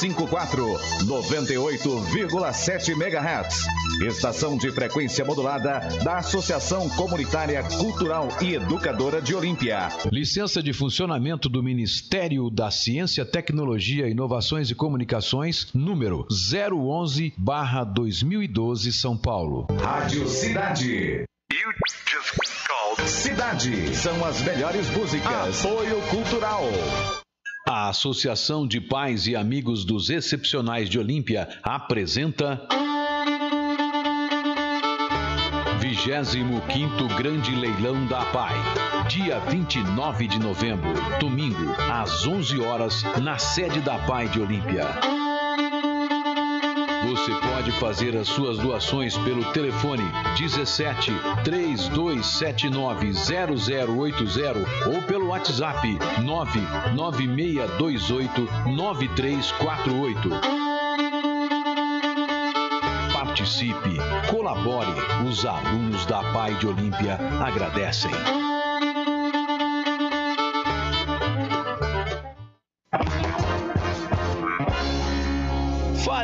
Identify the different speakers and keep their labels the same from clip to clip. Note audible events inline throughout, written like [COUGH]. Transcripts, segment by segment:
Speaker 1: 54 98,7 MHz. Estação de frequência modulada da Associação Comunitária Cultural e Educadora de Olímpia.
Speaker 2: Licença de funcionamento do Ministério da Ciência, Tecnologia, Inovações e Comunicações, número 011/2012, São Paulo.
Speaker 1: Rádio Cidade. Cidade são as melhores músicas. Apoio Cultural.
Speaker 2: A Associação de Pais e Amigos dos Excepcionais de Olímpia apresenta. 25 Grande Leilão da PAI. Dia 29 de novembro, domingo, às 11 horas, na sede da PAI de Olímpia. Você pode fazer as suas doações pelo telefone 17 3279 0080 ou pelo WhatsApp 99628 9348. Participe, colabore. Os alunos da Pai de Olímpia agradecem.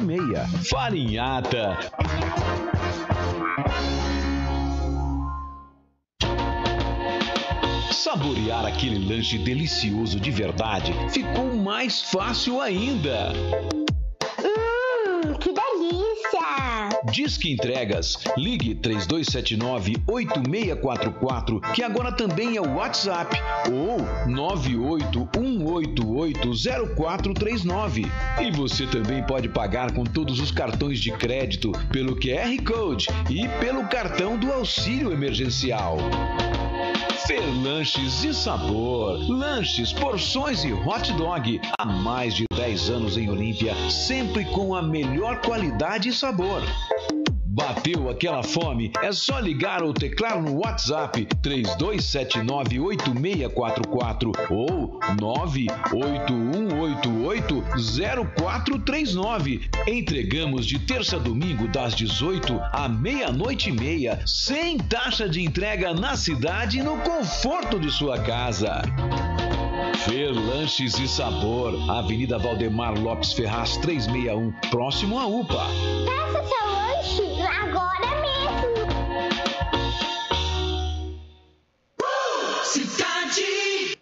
Speaker 2: 7076. Farinhata. Saborear aquele lanche delicioso de verdade ficou mais fácil ainda.
Speaker 3: Hum, que delícia!
Speaker 2: Disque Entregas. Ligue 3279-8644, que agora também é o WhatsApp, ou 981880439. E você também pode pagar com todos os cartões de crédito, pelo QR Code e pelo cartão do auxílio emergencial. Fer Lanches e Sabor. Lanches, porções e hot dog. Há mais de 10 anos em Olímpia, sempre com a melhor qualidade e sabor. Bateu aquela fome? É só ligar ou teclar no WhatsApp 32798644 ou 981880439. Entregamos de terça a domingo das 18 à meia-noite e meia, sem taxa de entrega na cidade e no conforto de sua casa. Fer Lanches e Sabor, Avenida Valdemar Lopes Ferraz 361, próximo à UPA.
Speaker 3: Peça seu lanche agora mesmo!
Speaker 4: Cidade!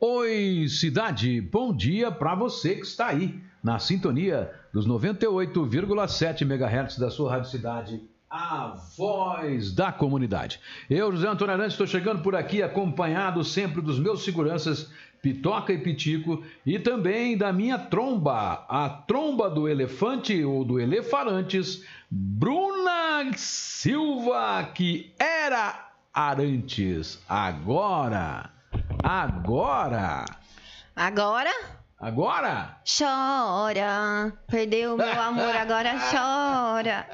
Speaker 2: Oi, cidade, bom dia para você que está aí na sintonia dos 98,7 MHz da sua Rádio Cidade, a voz da comunidade. Eu, José Antônio Arantes, estou chegando por aqui acompanhado sempre dos meus seguranças Pitoca e Pitico e também da minha tromba, a tromba do elefante ou do elefarantes, Bruna Silva, que era Arantes, agora, agora,
Speaker 5: Agora
Speaker 2: agora.
Speaker 5: chora. Perdeu meu [LAUGHS] amor, agora chora.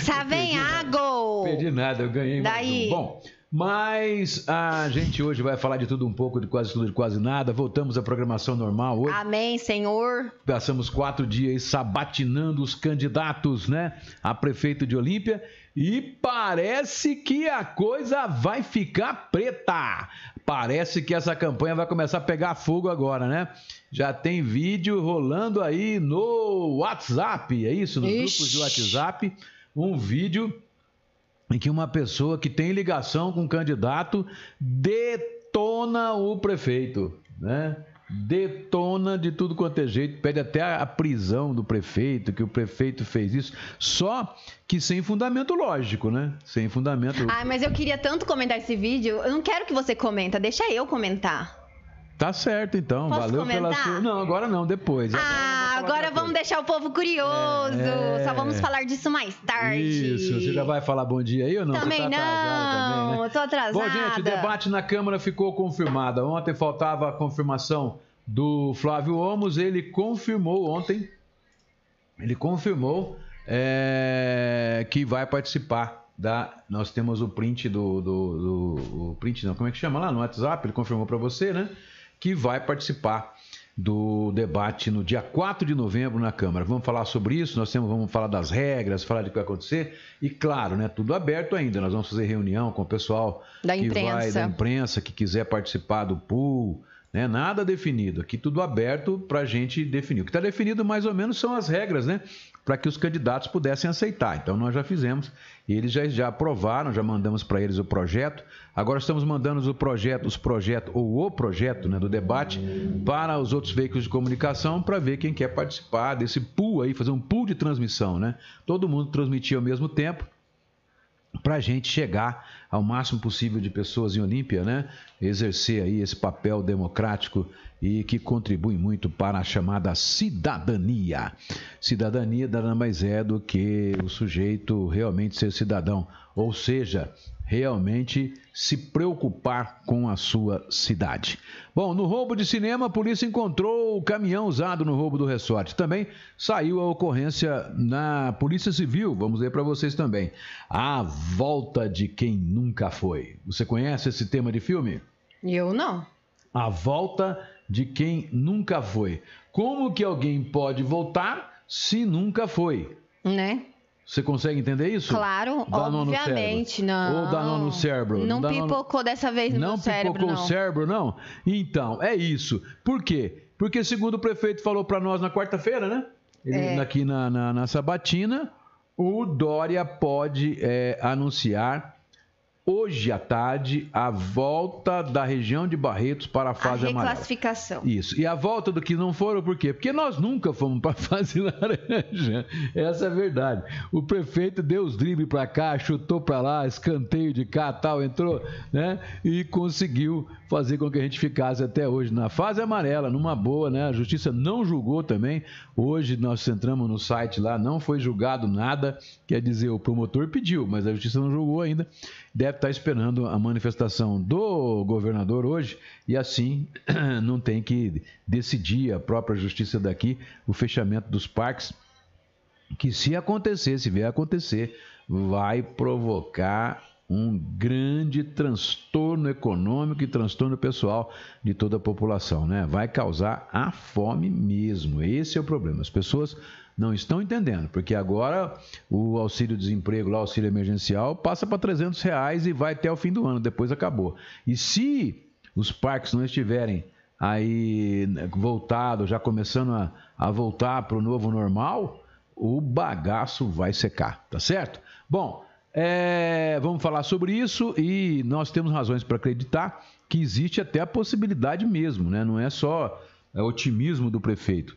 Speaker 5: Savem água.
Speaker 2: Perdi nada, eu ganhei mais
Speaker 5: Daí.
Speaker 2: um. Bom, mas a gente hoje vai falar de tudo um pouco, de quase tudo, de quase nada. Voltamos à programação normal hoje.
Speaker 5: Amém, Senhor.
Speaker 2: Passamos quatro dias sabatinando os candidatos, né, a prefeito de Olímpia e parece que a coisa vai ficar preta. Parece que essa campanha vai começar a pegar fogo agora, né? Já tem vídeo rolando aí no WhatsApp, é isso? Nos
Speaker 5: Ixi.
Speaker 2: grupos de WhatsApp, um vídeo em que uma pessoa que tem ligação com o candidato detona o prefeito, né? Detona de tudo quanto é jeito, pede até a prisão do prefeito, que o prefeito fez isso, só que sem fundamento lógico, né? Sem fundamento.
Speaker 5: Ai, mas eu queria tanto comentar esse vídeo. Eu não quero que você comenta, deixa eu comentar.
Speaker 2: Tá certo então,
Speaker 5: Posso
Speaker 2: valeu pela
Speaker 5: comentar?
Speaker 2: sua. Não, agora não, depois.
Speaker 5: Ah, agora vamos deixar o povo curioso.
Speaker 2: É.
Speaker 5: Só vamos falar disso mais tarde.
Speaker 2: Isso, você já vai falar bom dia aí ou não? Você
Speaker 5: Também
Speaker 2: tá
Speaker 5: não,
Speaker 2: atrasado também, né?
Speaker 5: eu tô atrasada.
Speaker 2: Bom, gente, o debate na Câmara ficou confirmado. Ontem faltava a confirmação do Flávio Omos, ele confirmou ontem ele confirmou é, que vai participar da. Nós temos o print do, do, do o print não, como é que chama lá no WhatsApp? Ele confirmou para você, né? Que vai participar do debate no dia 4 de novembro na Câmara. Vamos falar sobre isso, nós temos, vamos falar das regras, falar de que vai acontecer e claro, né, tudo aberto ainda. Nós vamos fazer reunião com o pessoal
Speaker 5: da
Speaker 2: que
Speaker 5: imprensa.
Speaker 2: vai da imprensa que quiser participar do pool, né? Nada definido, aqui tudo aberto para a gente definir. O que está definido mais ou menos são as regras, né? Para que os candidatos pudessem aceitar. Então nós já fizemos, eles já, já aprovaram, já mandamos para eles o projeto. Agora estamos mandando o projeto, os projetos, ou o projeto né, do debate para os outros veículos de comunicação para ver quem quer participar desse pool aí, fazer um pool de transmissão, né? Todo mundo transmitir ao mesmo tempo para a gente chegar ao máximo possível de pessoas em Olímpia, né? Exercer aí esse papel democrático e que contribui muito para a chamada cidadania. Cidadania nada mais é do que o sujeito realmente ser cidadão, ou seja, realmente se preocupar com a sua cidade. Bom, no roubo de cinema, a polícia encontrou o caminhão usado no roubo do resort. Também saiu a ocorrência na Polícia Civil, vamos ver para vocês também. A volta de quem nunca foi. Você conhece esse tema de filme?
Speaker 5: Eu não.
Speaker 2: A volta de quem nunca foi. Como que alguém pode voltar se nunca foi?
Speaker 5: Né?
Speaker 2: Você consegue entender isso?
Speaker 5: Claro,
Speaker 2: no
Speaker 5: obviamente, não.
Speaker 2: Ou dá nó no cérebro.
Speaker 5: Não
Speaker 2: no-
Speaker 5: pipocou dessa vez no
Speaker 2: Não
Speaker 5: cérebro,
Speaker 2: pipocou
Speaker 5: não.
Speaker 2: o cérebro, não? Então, é isso. Por quê? Porque, segundo o prefeito falou para nós na quarta-feira, né? Ele,
Speaker 5: É.
Speaker 2: Aqui na, na, na Sabatina, o Dória pode é, anunciar hoje à tarde a volta da região de Barretos para a
Speaker 5: A
Speaker 2: fase amarela.
Speaker 5: reclassificação.
Speaker 2: Isso. E a volta do que não foram, por quê? Porque nós nunca fomos para a [LAUGHS] fase laranja. Essa é a verdade. O prefeito deu os dribles para cá, chutou para lá, escanteio de cá, tal, entrou, né? E conseguiu fazer com que a gente ficasse até hoje na fase amarela, numa boa, né? A justiça não julgou também. Hoje nós entramos no site lá, não foi julgado nada. Quer dizer, o promotor pediu, mas a justiça não julgou ainda. Deve estar esperando a manifestação do governador hoje e assim [CLEARS THROAT] não tem que decidir a própria justiça daqui o fechamento dos parques que se acontecer, se vier acontecer, vai provocar um grande transtorno econômico e transtorno pessoal de toda a população, né? Vai causar a fome mesmo. Esse é o problema. As pessoas não estão entendendo, porque agora o auxílio-desemprego, lá, o auxílio emergencial, passa para 300 reais e vai até o fim do ano, depois acabou. E se os parques não estiverem aí né, voltados, já começando a, a voltar para o novo normal, o bagaço vai secar, tá certo? Bom, é, vamos falar sobre isso e nós temos razões para acreditar que existe até a possibilidade mesmo, né? Não é só é, otimismo do prefeito.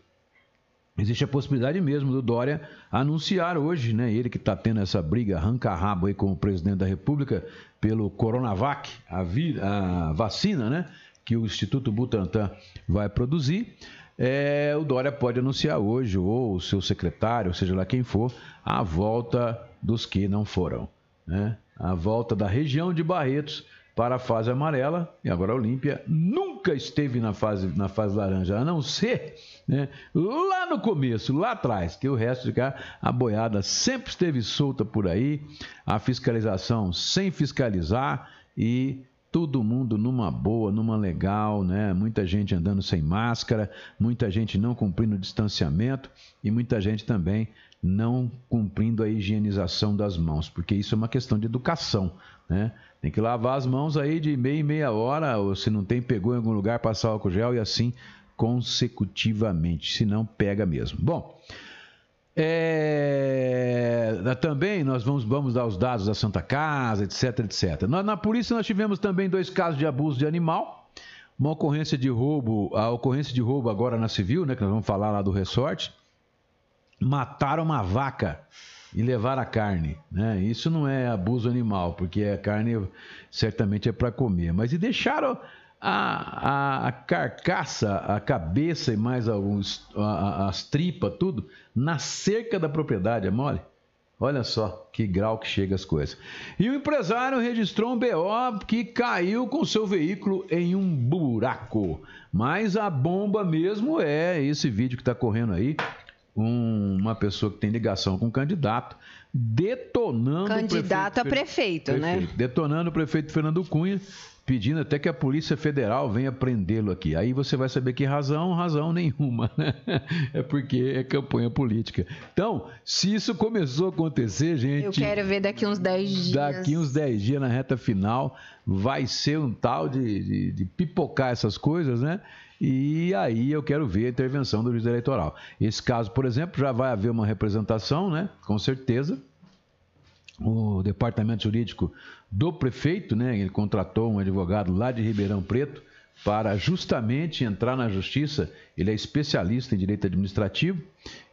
Speaker 2: Existe a possibilidade mesmo do Dória anunciar hoje, né? Ele que está tendo essa briga arranca-rabo aí com o presidente da República pelo Coronavac, a, vi- a vacina, né? Que o Instituto Butantan vai produzir. É, o Dória pode anunciar hoje, ou o seu secretário, seja lá quem for, a volta dos que não foram. Né? A volta da região de Barretos para a fase amarela, e agora a Olímpia nunca esteve na fase, na fase laranja, a não ser né, lá no começo, lá atrás, que o resto de cá, a boiada sempre esteve solta por aí, a fiscalização sem fiscalizar e todo mundo numa boa, numa legal, né? Muita gente andando sem máscara, muita gente não cumprindo o distanciamento e muita gente também não cumprindo a higienização das mãos, porque isso é uma questão de educação, né? Tem que lavar as mãos aí de meia em meia hora, ou se não tem, pegou em algum lugar, passar álcool gel e assim consecutivamente, senão pega mesmo. Bom, é, também nós vamos, vamos dar os dados da Santa Casa, etc, etc. Na, na polícia nós tivemos também dois casos de abuso de animal, uma ocorrência de roubo, a ocorrência de roubo agora na civil, né, que nós vamos falar lá do resort, mataram uma vaca e levaram a carne, né? Isso não é abuso animal, porque a carne certamente é para comer, mas e deixaram a, a, a carcaça, a cabeça e mais alguns, a- as tripas, tudo, na cerca da propriedade, é mole? Olha só que grau que chega as coisas. E o empresário registrou um BO que caiu com seu veículo em um buraco. Mas a bomba mesmo é esse vídeo que está correndo aí. Um, uma pessoa que tem ligação com o candidato, detonando
Speaker 5: candidato
Speaker 2: o
Speaker 5: a prefeito,
Speaker 2: prefeito,
Speaker 5: né?
Speaker 2: detonando o prefeito Fernando Cunha, pedindo até que a Polícia Federal venha prendê-lo aqui. Aí você vai saber que razão, razão nenhuma, né? [LAUGHS] É porque é campanha política. Então, se isso começou a acontecer, gente.
Speaker 5: Eu quero ver daqui uns 10 dias.
Speaker 2: Daqui uns 10 dias na reta final, vai ser um tal de, de, de pipocar essas coisas, né? E aí eu quero ver a intervenção do juiz eleitoral. Esse caso, por exemplo, já vai haver uma representação, né? Com certeza. O departamento jurídico do prefeito, né? Ele contratou um advogado lá de Ribeirão Preto para justamente entrar na justiça. Ele é especialista em direito administrativo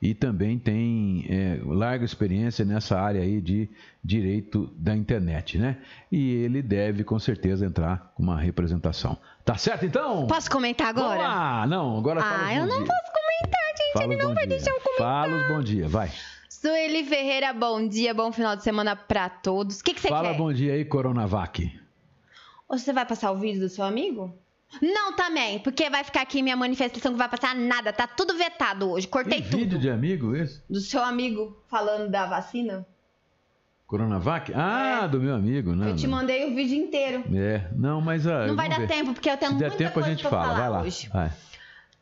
Speaker 2: e também tem é, larga experiência nessa área aí de direito da internet, né? E ele deve com certeza entrar com uma representação. Tá certo então?
Speaker 5: Posso comentar agora?
Speaker 2: Ah, não, agora fala
Speaker 5: Ah, eu não
Speaker 2: dia.
Speaker 5: posso comentar, gente.
Speaker 2: Fala
Speaker 5: Ele não vai
Speaker 2: dia.
Speaker 5: deixar eu comentar.
Speaker 2: Fala os bom dia, vai.
Speaker 5: Sueli Ferreira, bom dia, bom final de semana pra todos. O que, que você
Speaker 2: Fala
Speaker 5: quer?
Speaker 2: bom dia aí, Coronavac.
Speaker 5: Ou você vai passar o vídeo do seu amigo? Não, também, porque vai ficar aqui minha manifestação que vai passar nada. Tá tudo vetado hoje. Cortei
Speaker 2: Tem
Speaker 5: tudo.
Speaker 2: vídeo de amigo esse?
Speaker 5: Do seu amigo falando da vacina?
Speaker 2: Coronavac? Ah,
Speaker 5: É.
Speaker 2: do meu amigo, não.
Speaker 5: eu te mandei o vídeo inteiro.
Speaker 2: É, não, mas ah,
Speaker 5: Não vai dar
Speaker 2: ver.
Speaker 5: tempo, porque eu tenho
Speaker 2: Se der
Speaker 5: muita
Speaker 2: tempo a
Speaker 5: coisa
Speaker 2: gente
Speaker 5: pra
Speaker 2: fala,
Speaker 5: falar
Speaker 2: vai lá.
Speaker 5: hoje.
Speaker 2: Vai.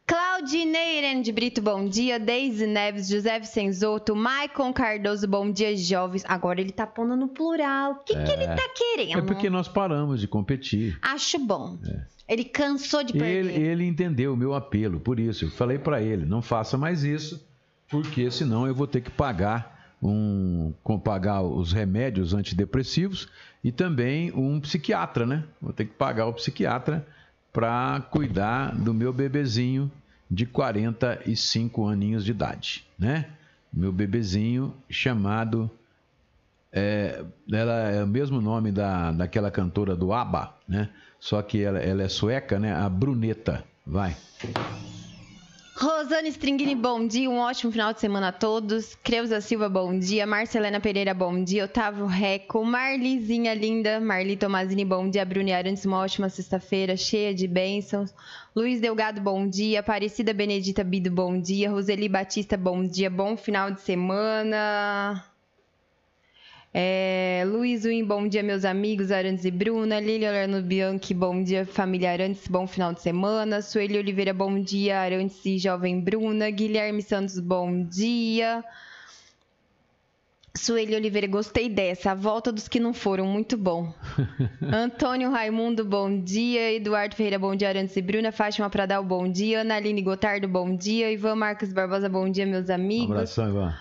Speaker 5: Claudinei Irene de Brito, bom dia. Deise Neves, José Vicenzoto, Maicon Cardoso, bom dia, jovens. Agora ele tá pondo no plural. O que, que ele tá querendo?
Speaker 2: É porque nós paramos de competir.
Speaker 5: Acho bom. Ele cansou de perder.
Speaker 2: Ele, ele entendeu o meu apelo, por isso eu falei para ele, não faça mais isso, porque senão eu vou ter que pagar um, com- pagar os remédios antidepressivos e também um psiquiatra, né? Vou ter que pagar o psiquiatra para cuidar do meu bebezinho de 45 aninhos de idade, né? Meu bebezinho chamado é, ela é o mesmo nome da, daquela cantora do ABBA, né? Só que ela, ela é sueca, né? A Bruneta. Vai.
Speaker 5: Rosane Stringini, bom dia. Um ótimo final de semana a todos. Creuza Silva, bom dia. Marcelena Pereira, bom dia. Otávio Reco. Marlizinha linda. Marli Tomazini, bom dia. Bruni Arantes, uma ótima sexta-feira, cheia de bênçãos. Luiz Delgado, bom dia. Aparecida Benedita Bido, bom dia. Roseli Batista, bom dia. Bom final de semana. É, Luiz Win, bom dia, meus amigos, Arantes e Bruna. Lília Lerno Bianchi, bom dia, família Arantes, bom final de semana. Sueli Oliveira, bom dia, Arantes e jovem Bruna. Guilherme Santos, bom dia. Sueli Oliveira, gostei dessa. A volta dos que não foram, muito bom. [LAUGHS] Antônio Raimundo, bom dia. Eduardo Ferreira, bom dia. Arantes e Bruna. Fátima Pradal, bom dia. Ana Aline Gotardo, bom dia. Ivan Marcos Barbosa, bom dia, meus
Speaker 2: Um
Speaker 5: amigos.
Speaker 2: abração, Ivan.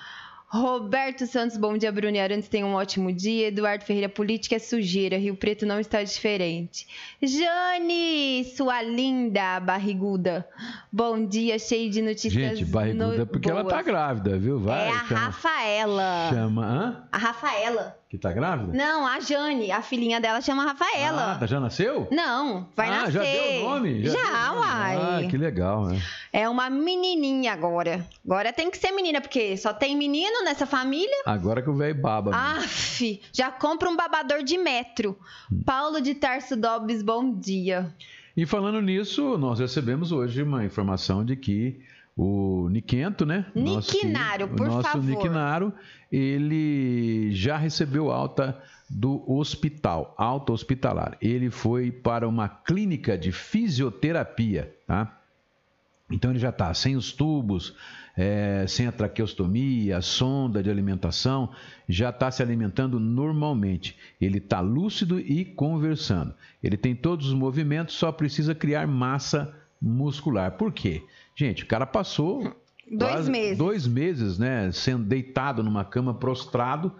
Speaker 5: Roberto Santos, bom dia, Bruno Arantes, tenha um ótimo dia. Eduardo Ferreira, política é sujeira, Rio Preto não está diferente. Jane, sua linda barriguda, bom dia, cheio de notícias
Speaker 2: Gente, barriguda
Speaker 5: no-
Speaker 2: porque ela tá
Speaker 5: boas.
Speaker 2: grávida, viu? Vai.
Speaker 5: É a
Speaker 2: chama,
Speaker 5: Rafaela.
Speaker 2: chama. Hã?
Speaker 5: A Rafaela.
Speaker 2: Que tá grávida?
Speaker 5: Não, a Jane, a filhinha dela chama Rafaela.
Speaker 2: Ah, tá- já nasceu?
Speaker 5: Não, vai
Speaker 2: ah,
Speaker 5: nascer.
Speaker 2: já deu o nome?
Speaker 5: Já,
Speaker 2: nome.
Speaker 5: uai.
Speaker 2: Ah, que legal, né?
Speaker 5: É uma menininha agora. Agora tem que ser menina, porque só tem menino nessa família.
Speaker 2: Agora que o velho baba. Mesmo.
Speaker 5: Aff, já compra um babador de metro. Paulo de Tarso Dobbs, bom dia.
Speaker 2: E falando nisso, nós recebemos hoje uma informação de que o Niquento, né? Nosso filho,
Speaker 5: por
Speaker 2: o nosso
Speaker 5: favor.
Speaker 2: Ele já recebeu alta do hospital, alta hospitalar. Ele foi para uma clínica de fisioterapia, tá? Então ele já está sem os tubos, é, sem a traqueostomia, sonda de alimentação, já está se alimentando normalmente. Ele está lúcido e conversando. Ele tem todos os movimentos, só precisa criar massa muscular. Por quê? Gente, o cara passou
Speaker 5: Dois
Speaker 2: quase
Speaker 5: meses.
Speaker 2: dois meses, né, sendo deitado numa cama prostrado.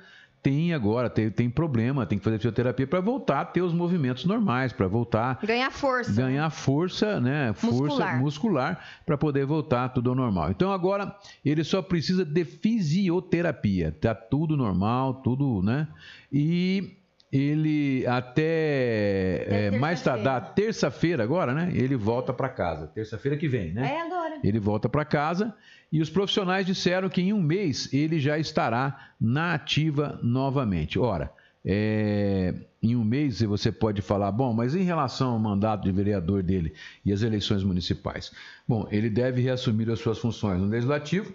Speaker 2: Tem agora, tem, tem problema, tem que fazer fisioterapia para voltar a ter os movimentos normais, para voltar
Speaker 5: Ganhar força.
Speaker 2: ganhar força, né? Força
Speaker 5: Muscular.
Speaker 2: muscular para poder voltar tudo ao normal. Então agora ele só precisa de fisioterapia. Tá tudo normal, tudo, né? E ele até é, mais tardar terça-feira agora, né? Ele volta para casa. Terça-feira que vem, né?
Speaker 5: É agora.
Speaker 2: Ele volta para casa e os profissionais disseram que em um mês ele já estará na ativa novamente. Ora, é, em um mês você pode falar, bom, mas em relação ao mandato de vereador dele e as eleições municipais? Bom, ele deve reassumir as suas funções no legislativo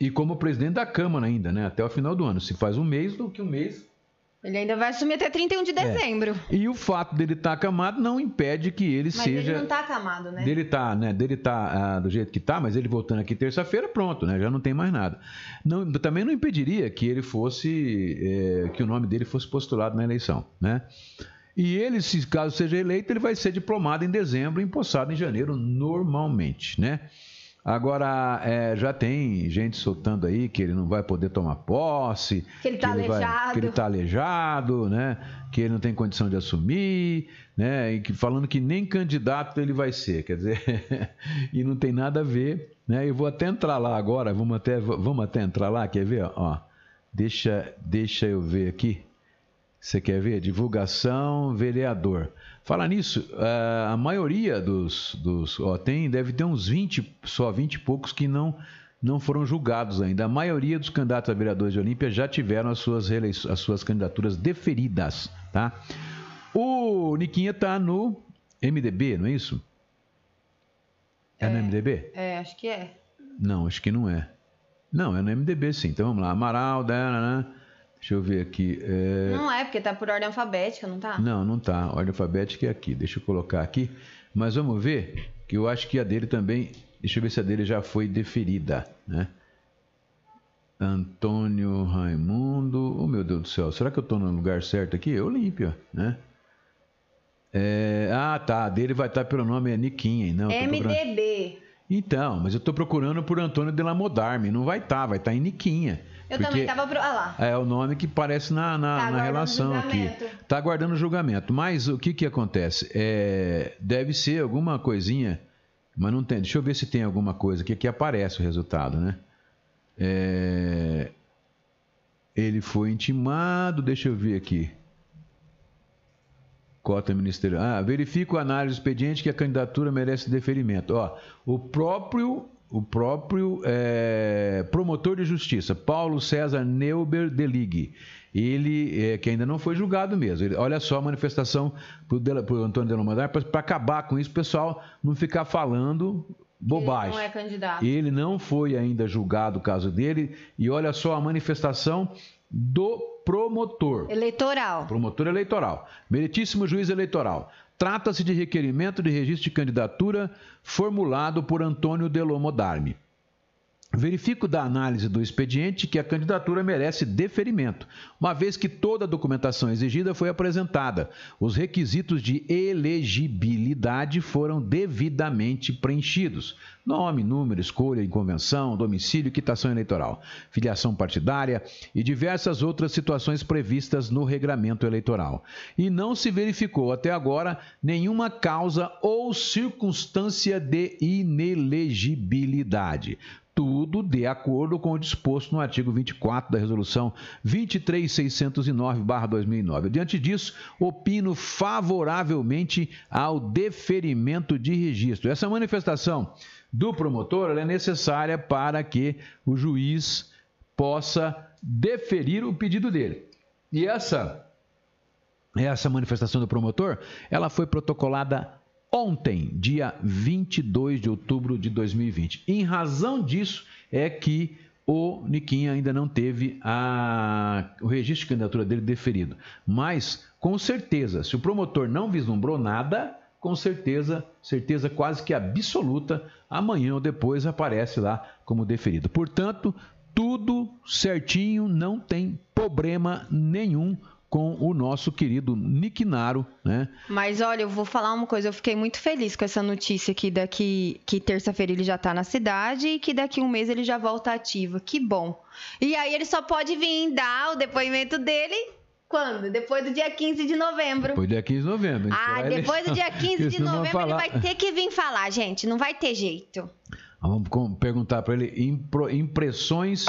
Speaker 2: E como presidente da Câmara ainda, né? Até o final do ano. Se faz um mês, do que um mês
Speaker 5: ele ainda vai assumir até 31 de é. dezembro.
Speaker 2: É. E o fato dele estar tá acamado não impede que ele
Speaker 5: mas
Speaker 2: seja.
Speaker 5: Mas ele não está acamado, né?
Speaker 2: Dele tá, né? Dele tá ah, do jeito que tá, mas ele voltando aqui terça-feira, pronto, né? Já não tem mais nada. Não, também não impediria que ele fosse. É, que o nome dele fosse postulado na eleição, né? E ele, se caso seja eleito, ele vai ser diplomado em dezembro, empossado em janeiro, normalmente, né? Agora, é, já tem gente soltando aí que ele não vai poder tomar posse.
Speaker 5: Que ele está aleijado. Vai,
Speaker 2: que ele está aleijado, né? Que ele não tem condição de assumir, né? E que, falando que nem candidato ele vai ser. Quer dizer, [LAUGHS] e não tem nada a ver, né? Eu vou até entrar lá agora, vamos até, vamos até entrar lá, quer ver? Ó, deixa, deixa eu ver aqui. Você quer ver? Divulgação, vereador. Falar nisso, eh, a maioria dos. dos ó, tem, deve ter uns 20, só 20 e poucos que não, não foram julgados ainda. A maioria dos candidatos a vereadores de Olímpia já tiveram as suas, as suas candidaturas deferidas. Tá? O Niquinha está no MDB, não é isso? É, é no MDB?
Speaker 5: É, acho que é.
Speaker 2: Não, acho que não é. Não, é no MDB sim. Então vamos lá. Amaral, né? Deixa eu ver aqui.
Speaker 5: É... Não é, porque tá por ordem alfabética, não tá?
Speaker 2: Não, não tá. Ordem alfabética é aqui. Deixa eu colocar aqui. Mas vamos ver, que eu acho que a dele também. Deixa eu ver se a dele já foi deferida, né? Antônio Raimundo. Oh, meu Deus do céu. Será que eu estou no lugar certo aqui? Olímpia, né? É... Ah, tá. A dele vai estar pelo nome é Niquinha, não.
Speaker 5: MDB.
Speaker 2: Então, mas eu estou procurando por Antônio de la Modarme. Não vai estar, vai estar em Niquinha.
Speaker 5: Eu também estava pro... ah lá.
Speaker 2: É o nome que parece na, na, tá na relação aqui. Está aguardando julgamento. Mas o que, que acontece? É, deve ser alguma coisinha, mas não tem. Deixa eu ver se tem alguma coisa aqui que aparece o resultado, né? É, ele foi intimado, deixa eu ver aqui. Cota ministerial. Ah, verifico a análise do expediente que a candidatura merece deferimento. Ó, o próprio o próprio é, promotor de justiça, Paulo César Neuber de Ligue, ele, é, que ainda não foi julgado mesmo. Ele, olha só a manifestação para o Antônio Delomandar, para acabar com isso, o pessoal não ficar falando bobagem. Ele
Speaker 5: não é candidato.
Speaker 2: Ele não foi ainda julgado o caso dele, e olha só a manifestação do promotor.
Speaker 5: Eleitoral.
Speaker 2: Promotor eleitoral. Meritíssimo juiz eleitoral. Trata-se de requerimento de registro de candidatura formulado por Antônio Delomodarme. Verifico da análise do expediente que a candidatura merece deferimento, uma vez que toda a documentação exigida foi apresentada. Os requisitos de elegibilidade foram devidamente preenchidos: nome, número, escolha em convenção, domicílio, quitação eleitoral, filiação partidária e diversas outras situações previstas no regramento eleitoral. E não se verificou até agora nenhuma causa ou circunstância de inelegibilidade tudo de acordo com o disposto no artigo 24 da Resolução 23609-2009. Diante disso, opino favoravelmente ao deferimento de registro. Essa manifestação do promotor é necessária para que o juiz possa deferir o pedido dele. E essa essa manifestação do promotor, ela foi protocolada ontem, dia 22 de outubro de 2020. Em razão disso é que o Niquinha ainda não teve a, o registro de candidatura dele deferido. Mas, com certeza, se o promotor não vislumbrou nada, com certeza, certeza quase que absoluta, amanhã ou depois aparece lá como deferido. Portanto, tudo certinho, não tem problema nenhum com o nosso querido Nick Naro, né?
Speaker 5: Mas olha, eu vou falar uma coisa, eu fiquei muito feliz com essa notícia que daqui que terça-feira ele já está na cidade e que daqui um mês ele já volta ativa. Que bom. E aí ele só pode vir dar o depoimento dele quando? Depois do dia 15 de novembro.
Speaker 2: Depois do dia 15 de novembro.
Speaker 5: Ah, depois do [LAUGHS] dia 15 de novembro ele vai ter que vir falar, gente, não vai ter jeito.
Speaker 2: Vamos perguntar para ele impressões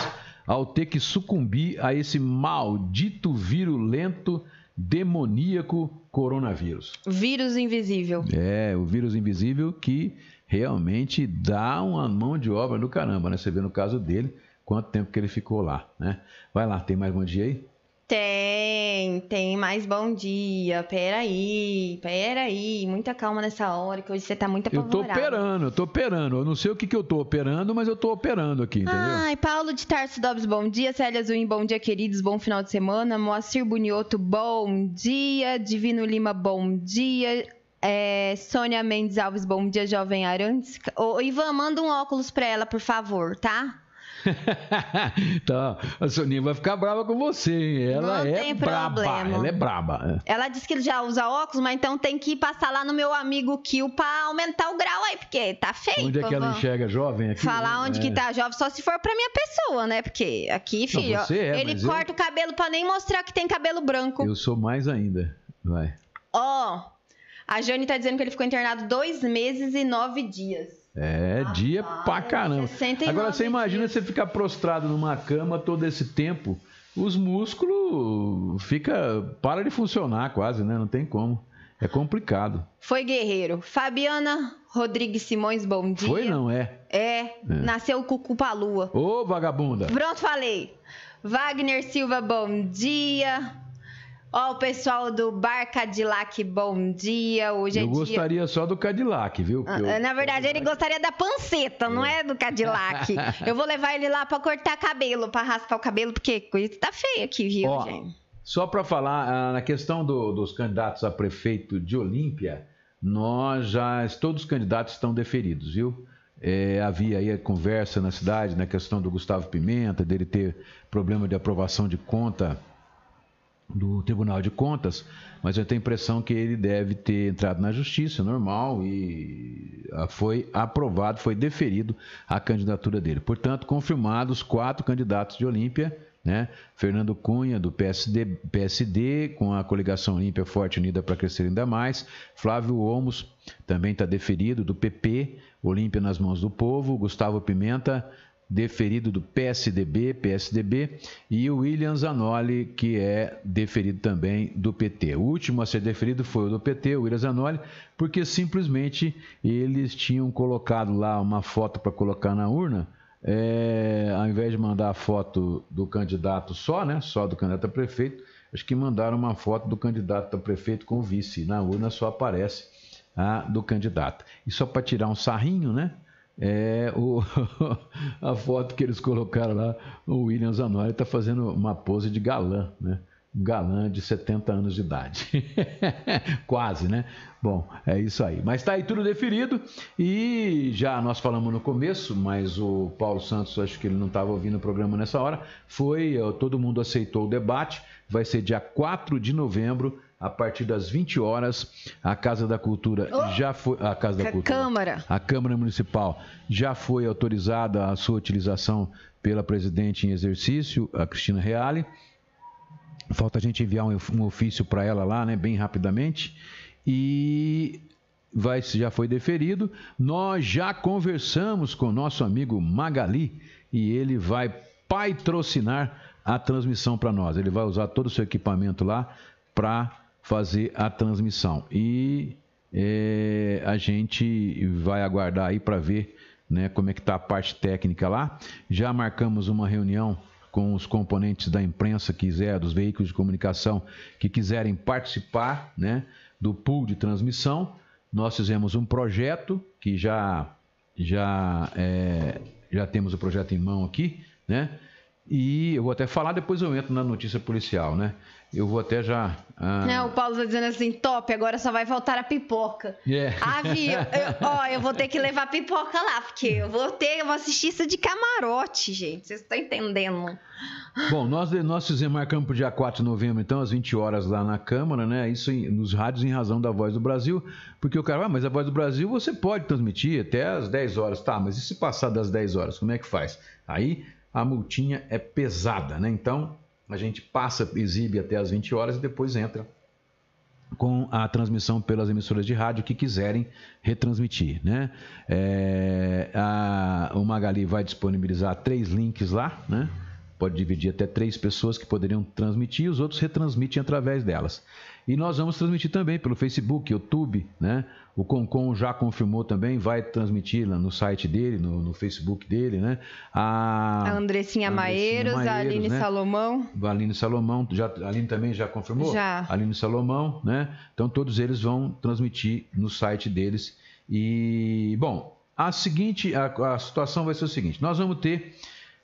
Speaker 2: ao ter que sucumbir a esse maldito virulento demoníaco coronavírus.
Speaker 5: Vírus invisível.
Speaker 2: É, o vírus invisível que realmente dá uma mão de obra do caramba, né? Você vê no caso dele quanto tempo que ele ficou lá, né? Vai lá, tem mais bom dia aí?
Speaker 5: Tem, tem mais bom dia. Peraí, peraí. Muita calma nessa hora, que hoje você tá muito
Speaker 2: Eu
Speaker 5: apavorado.
Speaker 2: tô operando, eu tô operando. Eu não sei o que, que eu tô operando, mas eu tô operando aqui, entendeu?
Speaker 5: Ai, Paulo de Tarso Dobbs, bom dia. Célia Zuin, bom dia, queridos. Bom final de semana. Moacir Bunioto, bom dia. Divino Lima, bom dia. É, Sônia Mendes Alves, bom dia, Jovem Arantes. Ô, Ivan, manda um óculos pra ela, por favor, tá? [LAUGHS]
Speaker 2: tá, a Soninha vai ficar brava com você, hein? Ela
Speaker 5: Não
Speaker 2: é
Speaker 5: tem
Speaker 2: braba,
Speaker 5: problema.
Speaker 2: ela é braba.
Speaker 5: Ela disse que já usa óculos, mas então tem que passar lá no meu amigo Kill pra aumentar o grau aí, porque tá feio.
Speaker 2: Onde é que ela enxerga jovem aqui?
Speaker 5: Falar onde
Speaker 2: É.
Speaker 5: que tá jovem, só se for pra minha pessoa, né? Porque aqui, filho, ó,
Speaker 2: você é,
Speaker 5: ele
Speaker 2: mas eu-
Speaker 5: corta o cabelo pra nem mostrar que tem cabelo branco.
Speaker 2: Eu sou mais ainda, vai.
Speaker 5: Ó, a Jane tá dizendo que ele ficou internado dois meses e nove dias.
Speaker 2: É, dia pra caramba.
Speaker 5: 69
Speaker 2: Agora você imagina você ficar prostrado numa cama todo esse tempo, os músculos fica para de funcionar quase, né? Não tem como. É complicado.
Speaker 5: Foi guerreiro. Fabiana Rodrigues Simões, bom dia.
Speaker 2: Foi não é?
Speaker 5: É, nasceu o cucu pra lua.
Speaker 2: Ô, vagabunda.
Speaker 5: Pronto, falei. Wagner Silva, bom dia. Ó, o pessoal do Bar Cadillac, bom dia. Hoje é
Speaker 2: Eu
Speaker 5: dia.
Speaker 2: gostaria só do Cadillac, viu? Porque eu-
Speaker 5: Ah, Na verdade, ele gostaria da panceta, não é do Cadillac. [LAUGHS] Eu vou levar ele lá pra cortar cabelo, pra raspar o cabelo, porque coisa tá feia aqui, viu,
Speaker 2: Ó,
Speaker 5: gente?
Speaker 2: Só para falar, ah, na questão do- dos candidatos a prefeito de Olímpia, nós já, todos os candidatos estão deferidos, viu? É, havia aí a conversa na cidade na questão do Gustavo Pimenta, dele ter problema de aprovação de conta do Tribunal de Contas, mas eu tenho a impressão que ele deve ter entrado na justiça, normal, e ah, foi aprovado, foi deferido a candidatura dele. Portanto, confirmados quatro candidatos de Olímpia, né? Fernando Cunha, do PSD, PSD com a coligação Olímpia Forte Unida para Crescer Ainda Mais, Flávio Olmos, também está deferido, do PP, Olímpia nas mãos do povo, Gustavo Pimenta, deferido do PSDB, PSDB, e o William Zanoli, que é deferido também do PT. O último a ser deferido foi o do PT, o William Zanoli, porque simplesmente eles tinham colocado lá uma foto para colocar na urna, é, ao invés de mandar a foto do candidato só, né, só do candidato a prefeito, acho que mandaram uma foto do candidato a prefeito com vice. Na urna só aparece a do candidato. E só para tirar um sarrinho, né? É o, [LAUGHS] a foto que eles colocaram lá, o William Zanoli está fazendo uma pose de galã, né? Um galã de 70 anos de idade. [LAUGHS] Quase, né? Bom, é isso aí. Mas está aí tudo definido e já nós falamos no começo, mas o Paulo Santos, acho que ele não estava ouvindo o programa nessa hora, foi, todo mundo aceitou o debate, vai ser dia 4 de novembro, a partir das 20 horas, a Casa da Cultura já foi, a Casa da Cultura,
Speaker 5: Câmara.
Speaker 2: a Câmara Municipal já foi autorizada a sua utilização pela presidente em exercício, a Cristina Reale. Falta a gente enviar um, um ofício para ela lá, né, bem rapidamente. E vai, já foi deferido. Nós já conversamos com o nosso amigo Magali e ele vai patrocinar a transmissão para nós. Ele vai usar todo o seu equipamento lá para fazer a transmissão. E é, a gente vai aguardar aí para ver né, como é que está a parte técnica lá. Já marcamos uma reunião com os componentes da imprensa quiser, dos veículos de comunicação que quiserem participar né, do pool de transmissão. Nós fizemos um projeto que já já é, já temos o projeto em mão aqui, né? E eu vou até falar, depois eu entro na notícia policial, né? Eu vou até já. ah,
Speaker 5: Não, o Paulo tá dizendo assim, top, agora só vai faltar a pipoca.
Speaker 2: É.
Speaker 5: Ah, viu? Eu- ó, eu vou ter que levar pipoca lá, porque eu vou ter, eu vou assistir isso de camarote, gente. Vocês estão entendendo?
Speaker 2: Bom, nós, nós fizemos, marcamos para o dia 4 de novembro, então, às 20 horas lá na Câmara, né? Isso em- nos rádios em razão da Voz do Brasil, porque o cara, ah, mas a Voz do Brasil você pode transmitir até às 10 horas. Tá, mas e se passar das 10 horas, como é que faz? Aí a multinha é pesada, né? Então, a gente passa, exibe até às 20 horas e depois entra com a transmissão pelas emissoras de rádio que quiserem retransmitir, né? É, a- o Magali vai disponibilizar três links lá, né? pode dividir até três pessoas que poderiam transmitir, os outros retransmitem através delas. E nós vamos transmitir também pelo Facebook, YouTube, né? O Concon já confirmou também, vai transmitir lá no site dele, no, no Facebook dele, né?
Speaker 5: A, a Andressinha, Maeiros, a Aline né? Salomão.
Speaker 2: A Aline Salomão, já, a Aline também já confirmou?
Speaker 5: Já.
Speaker 2: A Aline Salomão, né? Então todos eles vão transmitir no site deles. E, bom, a seguinte, a, a situação vai ser o seguinte: nós vamos ter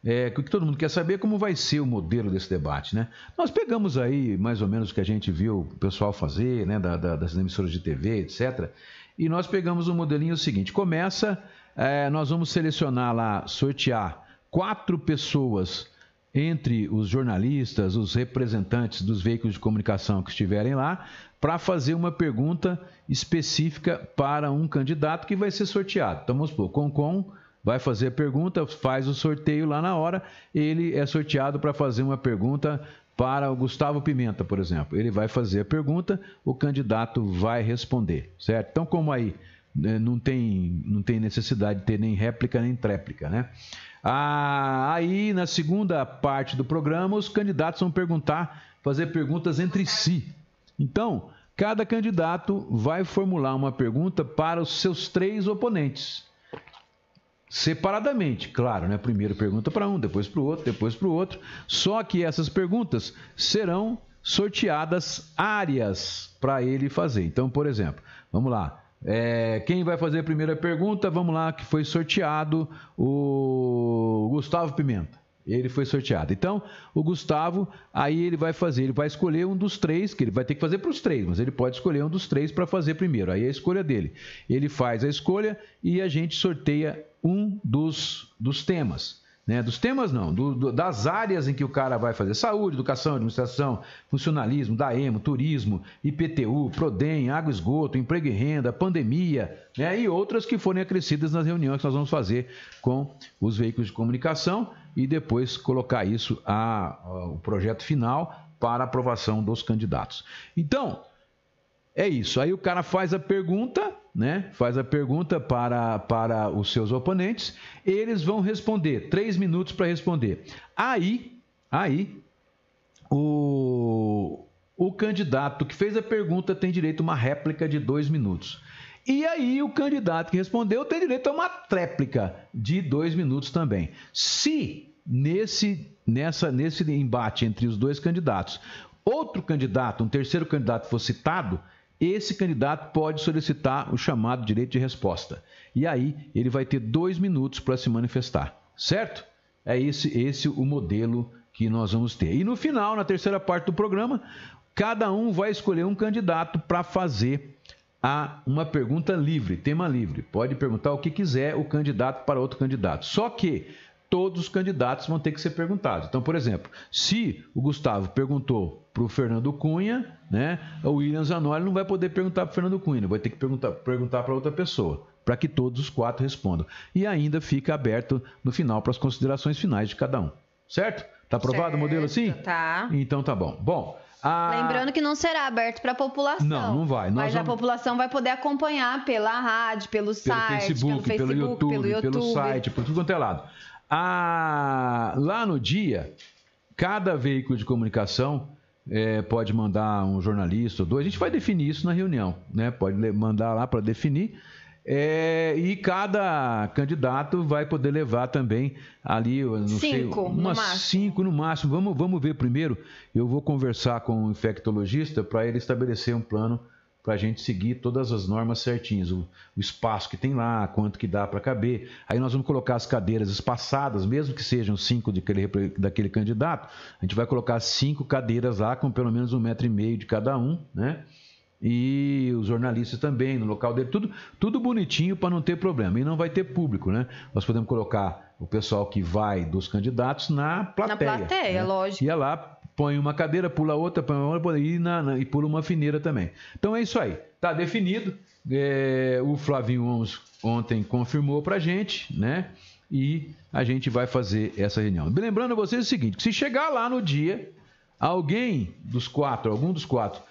Speaker 2: é, o que todo mundo quer saber é como vai ser o modelo desse debate, né? Nós pegamos aí mais ou menos o que a gente viu o pessoal fazer, né, da, da, das emissoras de TV, etc. E nós pegamos um modelinho seguinte: começa, é, nós vamos selecionar lá, sortear quatro pessoas entre os jornalistas, os representantes dos veículos de comunicação que estiverem lá, para fazer uma pergunta específica para um candidato que vai ser sorteado. Então vamos supor, Concom vai fazer a pergunta, faz o sorteio lá na hora, ele é sorteado para fazer uma pergunta para o Gustavo Pimenta, por exemplo. Ele vai fazer a pergunta, o candidato vai responder, certo? Então, como aí né, não tem, não tem necessidade de ter nem réplica nem tréplica, né? Ah, aí, na segunda parte do programa, os candidatos vão perguntar, fazer perguntas entre si. Então, cada candidato vai formular uma pergunta para os seus três oponentes separadamente, claro, né? Primeiro pergunta para um, depois para o outro, depois para o outro. Só que essas perguntas serão sorteadas áreas para ele fazer. Então, por exemplo, vamos lá. É, quem vai fazer a primeira pergunta? Vamos lá, que foi sorteado o Gustavo Pimenta. Ele foi sorteado. Então, o Gustavo, aí ele vai fazer, ele vai escolher um dos três, que ele vai ter que fazer para os três, mas ele pode escolher um dos três para fazer primeiro. Aí é a escolha dele. Ele faz a escolha e a gente sorteia um dos, dos temas. Né? Dos temas não, do, do, das áreas em que o cara vai fazer saúde, educação, administração, funcionalismo, DAEMO, turismo, IPTU, PRODEM, água esgoto, emprego e renda, pandemia, né? e outras que forem acrescidas nas reuniões que nós vamos fazer com os veículos de comunicação e depois colocar isso a, a o projeto final para aprovação dos candidatos. Então, é isso. Aí o cara faz a pergunta, né? Faz a pergunta para, para os seus oponentes, eles vão responder, três minutos para responder. Aí, aí, o, o candidato que fez a pergunta tem direito a uma réplica de dois minutos. E aí o candidato que respondeu tem direito a uma tréplica de dois minutos também. Se nesse, nessa, nesse embate entre os dois candidatos, outro candidato, um terceiro candidato for citado, esse candidato pode solicitar o chamado direito de resposta. E aí ele vai ter dois minutos para se manifestar, certo? É esse, esse o modelo que nós vamos ter. E no final, na terceira parte do programa, cada um vai escolher um candidato para fazer a uma pergunta livre, tema livre. Pode perguntar o que quiser o candidato para outro candidato. Só que todos os candidatos vão ter que ser perguntados. Então, por exemplo, se o Gustavo perguntou para o Fernando Cunha, né, o William Zanoli não vai poder perguntar para o Fernando Cunha, vai ter que perguntar perguntar para outra pessoa, para que todos os quatro respondam. E ainda fica aberto no final para as considerações finais de cada um. Certo? Tá aprovado o modelo assim?
Speaker 5: Tá.
Speaker 2: Então tá bom. Bom,
Speaker 5: a... Lembrando que não será aberto para a população.
Speaker 2: Não, não vai.
Speaker 5: Nós mas vamos... a população vai poder acompanhar pela rádio, pelo, pelo site,
Speaker 2: Facebook, pelo, Facebook, pelo, YouTube, pelo YouTube, pelo site, por tudo quanto é lado. A... Lá no dia, cada veículo de comunicação é, pode mandar um jornalista ou dois. A gente vai definir isso na reunião, né? Pode mandar lá para definir. É, e cada candidato vai poder levar também ali, não
Speaker 5: cinco,
Speaker 2: sei, umas
Speaker 5: no
Speaker 2: cinco no máximo. Vamos, vamos ver primeiro. Eu vou conversar com o infectologista para ele estabelecer um plano para a gente seguir todas as normas certinhas, o, o, espaço que tem lá, quanto que dá para caber. Aí nós vamos colocar as cadeiras espaçadas, mesmo que sejam cinco daquele, daquele candidato, a gente vai colocar cinco cadeiras lá com pelo menos um metro e meio de cada um, né? e os jornalistas também no local dele, tudo, tudo bonitinho para não ter problema. E não vai ter público, né? Nós podemos colocar o pessoal que vai dos candidatos na plateia.
Speaker 5: Na plateia,
Speaker 2: né?
Speaker 5: lógico.
Speaker 2: Ia lá, põe uma cadeira, pula outra, põe outra e, na, na, e pula uma fineira também. Então é isso aí, tá definido. É, o Flavinho ontem confirmou para gente, né? E a gente vai fazer essa reunião. Lembrando a vocês o seguinte: se chegar lá no dia, alguém dos quatro, algum dos quatro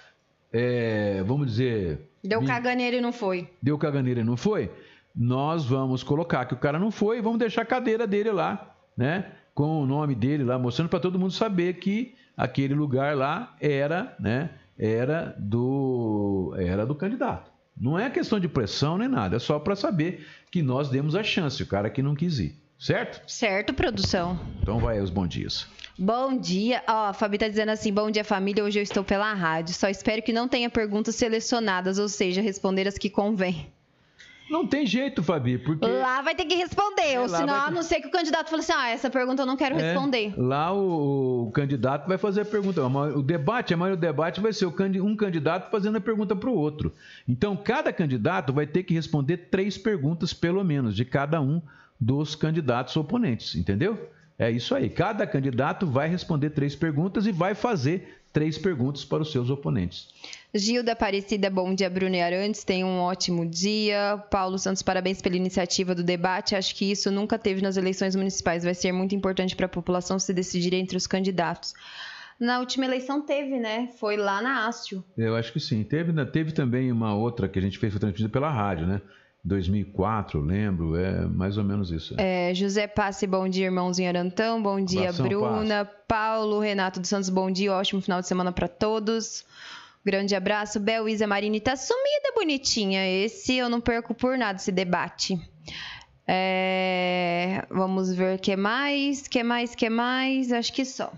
Speaker 2: é, vamos dizer.
Speaker 5: Deu caganeira e não foi.
Speaker 2: Deu caganeira e não foi? Nós vamos colocar que o cara não foi e vamos deixar a cadeira dele lá, né? com o nome dele lá, mostrando para todo mundo saber que aquele lugar lá era, né, era do, era do candidato. Não é questão de pressão nem nada, é só para saber que nós demos a chance, o cara que não quis ir. Certo?
Speaker 5: Certo, produção.
Speaker 2: Então vai os bons dias.
Speaker 5: Bom dia. Ó, a Fabi tá dizendo assim: bom dia, família. Hoje eu estou pela rádio. Só espero que não tenha perguntas selecionadas, ou seja, responder as que convém.
Speaker 2: Não tem jeito, Fabi, porque.
Speaker 5: Lá vai ter que responder, é, ou senão, ter... a não ser que o candidato fale assim: ah, essa pergunta eu não quero é, responder.
Speaker 2: Lá o, o, candidato vai fazer a pergunta. O debate, a maioria do debate vai ser um candidato fazendo a pergunta para o outro. Então, cada candidato vai ter que responder três perguntas, pelo menos, de cada um dos candidatos oponentes, entendeu? É isso aí. Cada candidato vai responder três perguntas e vai fazer três perguntas para os seus oponentes.
Speaker 5: Gilda Aparecida, bom dia, Bruno e Arantes. Tenha um ótimo dia. Paulo Santos, parabéns pela iniciativa do debate. Acho que isso nunca teve nas eleições municipais. Vai ser muito importante para a população se decidir entre os candidatos. Na última eleição teve, né? Foi lá na Ástio.
Speaker 2: Eu acho que sim. Teve, teve também uma outra que a gente fez, foi transmitida pela rádio, né? 2004, lembro, é mais ou menos isso.
Speaker 5: É, José Passe, bom dia, irmãozinho Arantão, bom dia, Abração, Bruna, Passe. Paulo, Renato dos Santos, bom dia, ótimo final de semana para todos. Grande abraço, Bel Isa Marini tá sumida, bonitinha. Esse eu não perco por nada esse debate. É, vamos ver que mais, que mais, que mais, acho que só.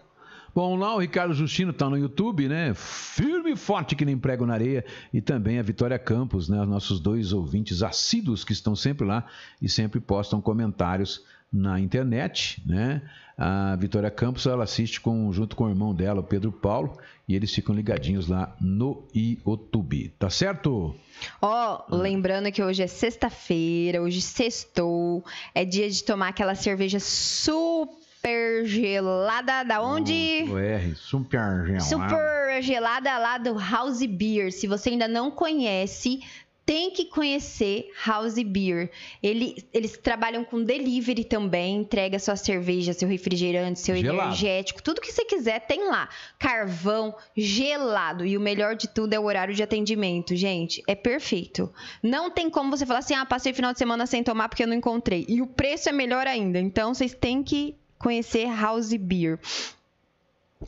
Speaker 2: Bom, lá o Ricardo Justino está no YouTube, né? Firme e forte que nem prego na areia. E também a Vitória Campos, né? Nossos dois ouvintes assíduos que estão sempre lá e sempre postam comentários na internet, né? A Vitória Campos, ela assiste com, junto com o irmão dela, o Pedro Paulo, e eles ficam ligadinhos lá no YouTube. Tá certo?
Speaker 5: Ó, oh, lembrando que hoje é sexta-feira, hoje sextou, é dia de tomar aquela cerveja super super gelada da onde?
Speaker 2: O R, super gelada.
Speaker 5: Super gelada lá do House Beer. Se você ainda não conhece, tem que conhecer House Beer. Ele, eles trabalham com delivery também, entrega sua cerveja, seu refrigerante, seu gelado. energético, tudo que você quiser tem lá. Carvão gelado. E o melhor de tudo é o horário de atendimento, gente. É perfeito. Não tem como você falar assim: ah, passei final de semana sem tomar porque eu não encontrei. E o preço é melhor ainda. Então vocês têm que conhecer House Beer.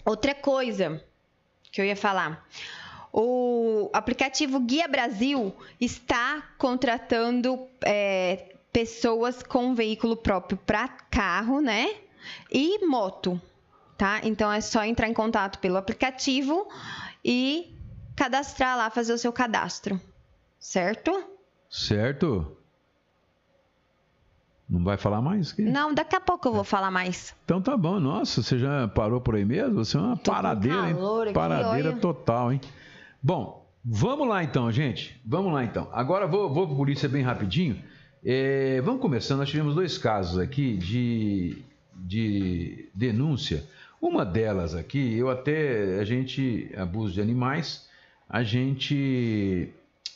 Speaker 5: Outra coisa que eu ia falar. O aplicativo Guia Brasil está contratando é, pessoas com veículo próprio para carro, né? E moto, tá? Então é só entrar em contato pelo aplicativo e cadastrar lá, fazer o seu cadastro, certo?
Speaker 2: Certo. Não vai falar mais?
Speaker 5: Que... Não, daqui a pouco eu vou falar mais.
Speaker 2: Então tá bom. Nossa, você já parou por aí mesmo? Você é uma Tô paradeira, hein? Paradeira total, hein? Bom, vamos lá então, gente. Vamos lá então. Agora vou, vou polícia bem rapidinho. É, vamos começando. Nós tivemos dois casos aqui de, de denúncia. Uma delas aqui, eu até, a gente, abuso de animais, a gente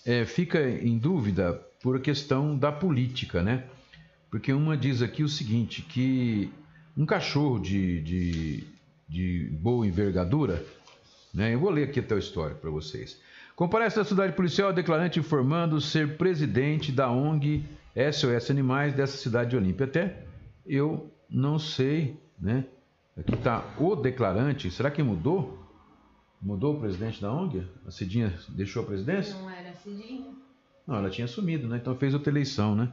Speaker 2: é, fica em dúvida por questão da política, né? Porque uma diz aqui o seguinte, que um cachorro de, de, de boa envergadura, né? eu vou ler aqui até o histórico para vocês. Comparece na cidade policial declarante informando ser presidente da ONG SOS Animais dessa cidade de Olímpia. Até eu não sei, né? Aqui está o declarante. Será que mudou? Mudou o presidente da ONG? A Cidinha deixou a presidência?
Speaker 5: Não era a Cidinha.
Speaker 2: Não, ela tinha sumido, né? Então fez outra eleição, né?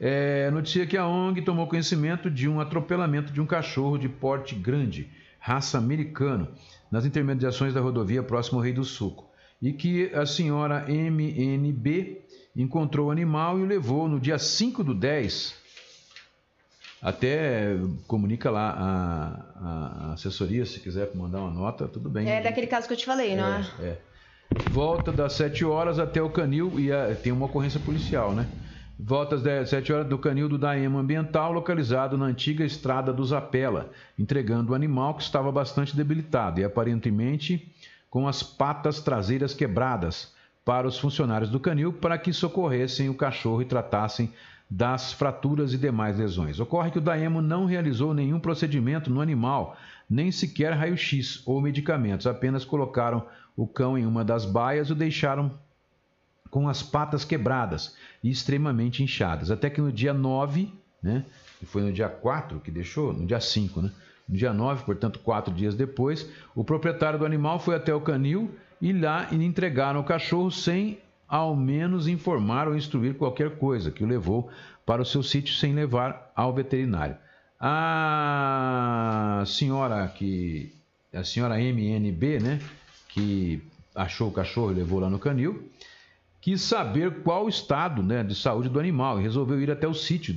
Speaker 2: É, notícia que a ONG tomou conhecimento de um atropelamento de um cachorro de porte grande, raça americano, nas intermediações da rodovia próximo ao Rei do Suco. E que a senhora MNB encontrou o animal e o levou no dia 5 do 10. Até comunica lá a, a, assessoria, se quiser mandar uma nota, tudo bem.
Speaker 5: É daquele caso que eu te falei, não é?
Speaker 2: É. Volta das 7 horas até o canil e a, tem uma ocorrência policial, né? Volta às 7 horas do canil do Daema Ambiental, localizado na antiga estrada do Zapela, entregando o animal que estava bastante debilitado e aparentemente com as patas traseiras quebradas para os funcionários do canil para que socorressem o cachorro e tratassem das fraturas e demais lesões. Ocorre que o Daemo não realizou nenhum procedimento no animal, nem sequer raio-x ou medicamentos, apenas colocaram o cão em uma das baias e o deixaram com as patas quebradas e extremamente inchadas. Até que no dia 9, né, que foi no dia 4 que deixou, no dia 5, né? No dia 9, portanto, quatro dias depois, o proprietário do animal foi até o canil e lá entregaram o cachorro sem ao menos informar ou instruir qualquer coisa, que o levou para o seu sítio sem levar ao veterinário. A senhora que a senhora MNB, né, que achou o cachorro e levou lá no canil, quis saber qual o estado né, de saúde do animal e resolveu ir até o sítio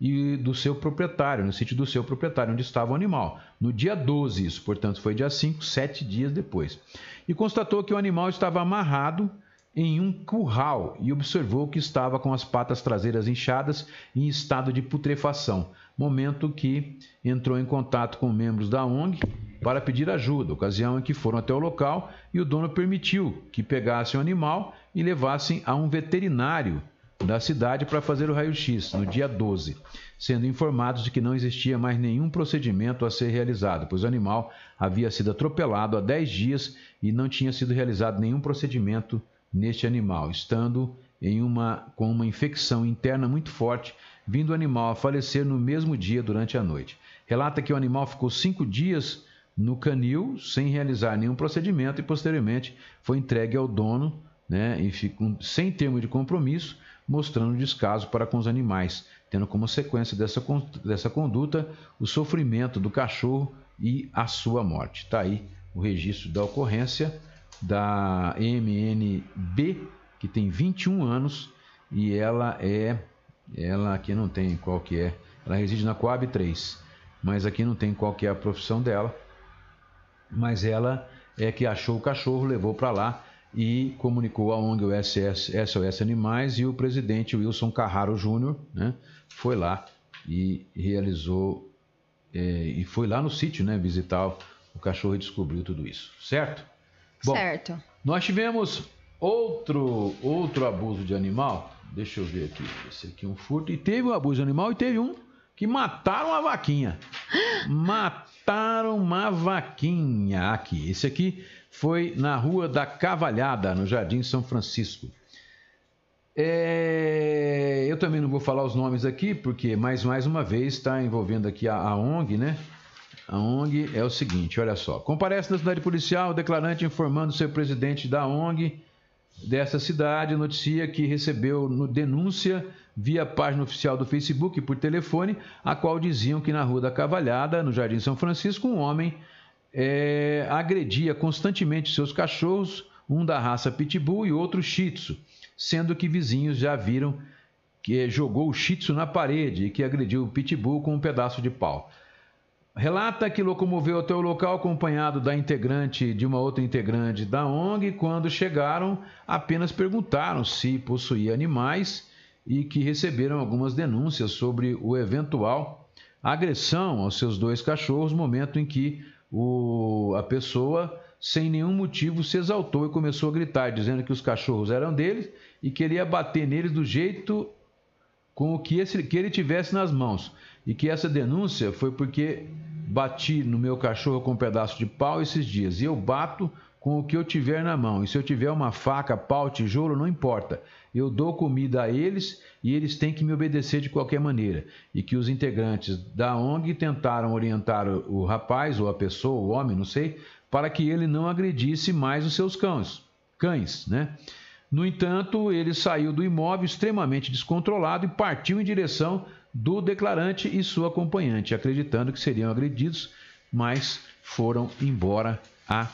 Speaker 2: e do seu proprietário, no sítio do seu proprietário, onde estava o animal. No dia 12, isso, portanto, foi dia 5, sete dias depois. E constatou que o animal estava amarrado em um curral e observou que estava com as patas traseiras inchadas em estado de putrefação. Momento que entrou em contato com membros da ONG para pedir ajuda, ocasião em que foram até o local e o dono permitiu que pegassem o animal e levassem a um veterinário da cidade para fazer o raio-x no dia 12, sendo informados de que não existia mais nenhum procedimento a ser realizado, pois o animal havia sido atropelado há 10 dias e não tinha sido realizado nenhum procedimento neste animal, estando em uma, com uma infecção interna muito forte, vindo o animal a falecer no mesmo dia durante a noite. Relata que o animal ficou cinco dias no canil sem realizar nenhum procedimento e posteriormente foi entregue ao dono, né, ficou, sem termo de compromisso, mostrando descaso para com os animais, tendo como sequência dessa, dessa conduta o sofrimento do cachorro e a sua morte. Está aí o registro da ocorrência da MNB, que tem 21 anos e ela é, ela aqui não tem qual que é, ela reside na Coab 3, mas aqui não tem qual que é a profissão dela, mas ela é que achou o cachorro, levou para lá e comunicou a ONG o SS, SOS Animais e o presidente Wilson Carraro Júnior né, foi lá e realizou é, e foi lá no sítio né, visitar o cachorro e descobriu tudo isso, certo?
Speaker 5: Bom, certo.
Speaker 2: Nós tivemos outro outro abuso de animal. Deixa eu ver aqui. Esse aqui é um furto. E teve um abuso de animal e teve um que mataram a vaquinha. [GASPS] Mataram uma vaquinha aqui. Esse aqui foi na Rua da Cavalhada, no Jardim São Francisco. É, eu também não vou falar os nomes aqui, porque mais, mais uma vez está envolvendo aqui a, a ONG, né? A ONG é o seguinte, olha só. Comparece na cidade policial o declarante informando ser presidente da ONG dessa cidade noticia que recebeu denúncia via página oficial do Facebook e por telefone, a qual diziam que na Rua da Cavalhada, no Jardim São Francisco, um homem é, agredia constantemente seus cachorros, um da raça Pitbull e outro Shih Tzu, sendo que vizinhos já viram que jogou o Shih Tzu na parede e que agrediu o Pitbull com um pedaço de pau. Relata que locomoveu até o local acompanhado da integrante de uma outra integrante da ONG. Quando chegaram, apenas perguntaram se possuía animais e que receberam algumas denúncias sobre o eventual agressão aos seus dois cachorros, momento em que o, a pessoa, sem nenhum motivo, se exaltou e começou a gritar, dizendo que os cachorros eram deles e queria bater neles do jeito com o que, esse, que ele tivesse nas mãos. E que essa denúncia foi porque bati no meu cachorro com um pedaço de pau esses dias. E eu bato com o que eu tiver na mão. E se eu tiver uma faca, pau, tijolo, não importa. Eu dou comida a eles e eles têm que me obedecer de qualquer maneira. E que os integrantes da ONG tentaram orientar o rapaz, ou a pessoa, o homem, não sei, para que ele não agredisse mais os seus cães. Cães, né? No entanto, ele saiu do imóvel extremamente descontrolado e partiu em direção do declarante e sua acompanhante, acreditando que seriam agredidos, mas foram embora a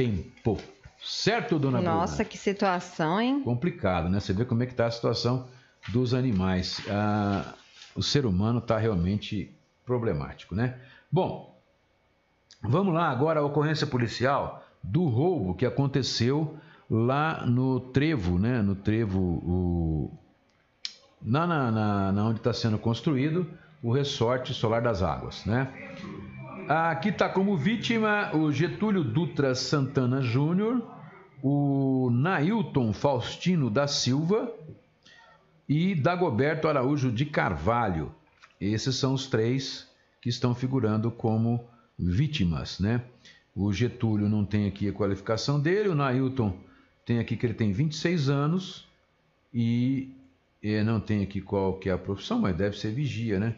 Speaker 2: tempo. Certo, dona
Speaker 5: Nossa,
Speaker 2: Bruna?
Speaker 5: que situação, hein?
Speaker 2: Complicado, né? Você vê como é que está a situação dos animais. Ah, o ser humano está realmente problemático, né? Bom, vamos lá agora a ocorrência policial do roubo que aconteceu lá no Trevo, né? No Trevo, o... na, na, na onde está sendo construído o Resort Solar das Águas, né? Aqui está como vítima o Getúlio Dutra Santana Júnior, o Nailton Faustino da Silva e Dagoberto Araújo de Carvalho. Esses são os três que estão figurando como vítimas, né? O Getúlio não tem aqui a qualificação dele, o Nailton tem aqui que ele tem 26 anos e, e não tem aqui qual que é a profissão, mas deve ser vigia, né?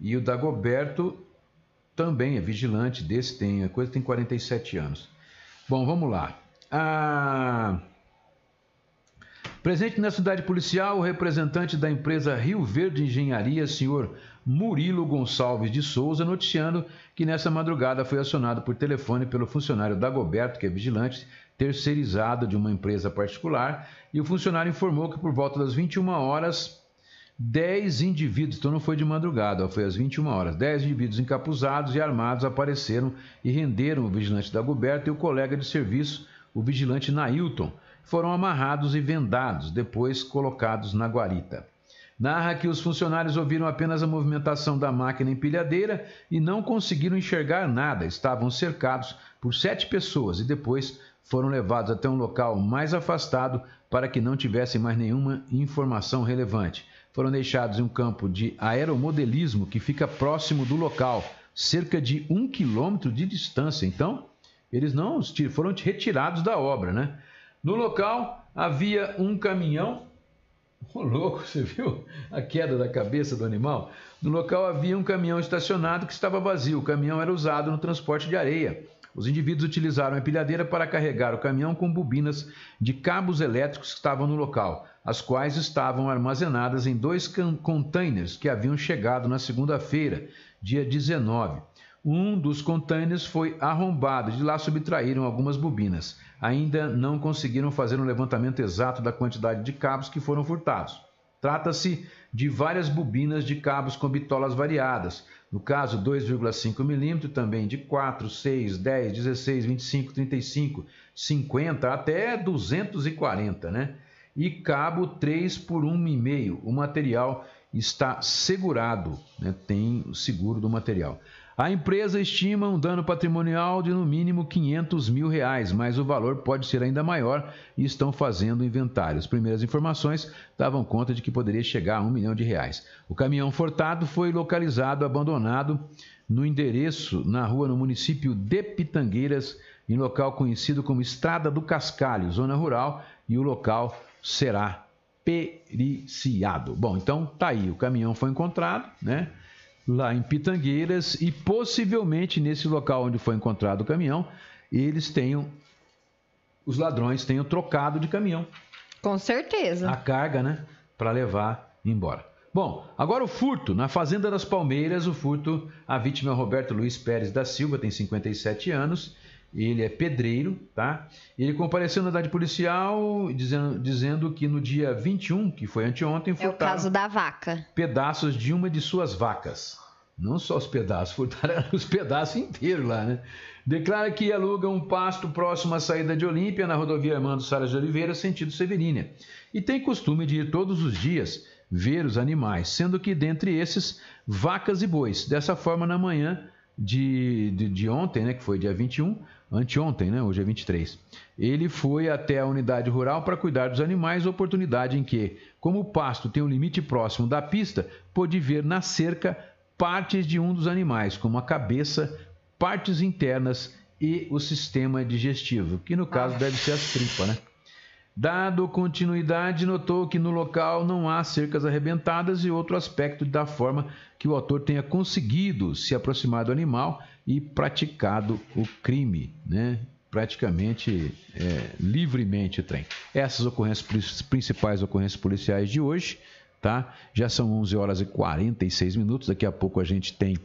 Speaker 2: E o Dagoberto também é vigilante, desse tem, a coisa tem 47 anos. Bom, vamos lá. Ah, presente na cidade policial, o representante da empresa Rio Verde Engenharia, senhor Murilo Gonçalves de Souza, noticiando que nessa madrugada foi acionado por telefone pelo funcionário Dagoberto, que é vigilante, terceirizado de uma empresa particular, e o funcionário informou que por volta das 21 horas 10 indivíduos, então não foi de madrugada, foi às 21 horas. 10 indivíduos encapuzados e armados apareceram e renderam o vigilante da Guberta e o colega de serviço, o vigilante Nailton. Foram amarrados e vendados, depois colocados na guarita. Narra que os funcionários ouviram apenas a movimentação da máquina empilhadeira e não conseguiram enxergar nada. Estavam cercados por sete pessoas e depois foram levados até um local mais afastado para que não tivessem mais nenhuma informação relevante foram deixados em um campo de aeromodelismo que fica próximo do local, cerca de um quilômetro de distância. Então, eles não foram retirados da obra, né? No local havia um caminhão. Ô, louco, você viu a queda da cabeça do animal? No local havia um caminhão estacionado que estava vazio. O caminhão era usado no transporte de areia. Os indivíduos utilizaram a empilhadeira para carregar o caminhão com bobinas de cabos elétricos que estavam no local, as quais estavam armazenadas em dois containers que haviam chegado na segunda-feira, dia 19. Um dos containers foi arrombado de lá subtraíram algumas bobinas. Ainda não conseguiram fazer um levantamento exato da quantidade de cabos que foram furtados. Trata-se de várias bobinas de cabos com bitolas variadas, no caso, 2,5 milímetros, também de 4, 6, 10, 16, 25, 35, 50 até 240, né? E cabo 3 por 1,5. O material está segurado, né? tem o seguro do material. A empresa estima um dano patrimonial de no mínimo 500 mil reais, mas o valor pode ser ainda maior e estão fazendo inventário. As primeiras informações davam conta de que poderia chegar a um milhão de reais. O caminhão furtado foi localizado abandonado no endereço na rua no município de Pitangueiras, em local conhecido como Estrada do Cascalho, zona rural, e o local será periciado. Bom, então tá aí, o caminhão foi encontrado, né? Lá em Pitangueiras e possivelmente nesse local onde foi encontrado o caminhão, eles tenham os ladrões tenham trocado de caminhão.
Speaker 5: Com certeza.
Speaker 2: A carga, né, para levar embora. Bom, agora o furto. Na Fazenda das Palmeiras, o furto, a vítima é o Roberto Luiz Pérez da Silva, tem 57 anos ele é pedreiro, tá? Ele compareceu na unidade policial dizendo, dizendo que no dia 21, que foi anteontem,
Speaker 5: furtaram... É o caso da vaca.
Speaker 2: Pedaços de uma de suas vacas. Não só os pedaços, [LAUGHS] furtaram os pedaços inteiros lá, né? Declara que aluga um pasto próximo à saída de Olímpia, na rodovia Armando Saras de Oliveira, sentido Severínia. E tem costume de ir todos os dias ver os animais, sendo que dentre esses, vacas e bois. Dessa forma, na manhã de, de, de ontem, né, que foi dia 21, anteontem, né, hoje é 23, ele foi até a unidade rural para cuidar dos animais, oportunidade em que, como o pasto tem um limite próximo da pista, pôde ver na cerca partes de um dos animais, como a cabeça, partes internas e o sistema digestivo, que no caso deve ser as tripas, né? Dado continuidade, notou que no local não há cercas arrebentadas e outro aspecto da forma que o autor tenha conseguido se aproximar do animal e praticado o crime, né? praticamente é, livremente o trem. Essas ocorrências principais ocorrências policiais de hoje, tá? Já são 11 horas e 46 minutos. Daqui a pouco a gente tem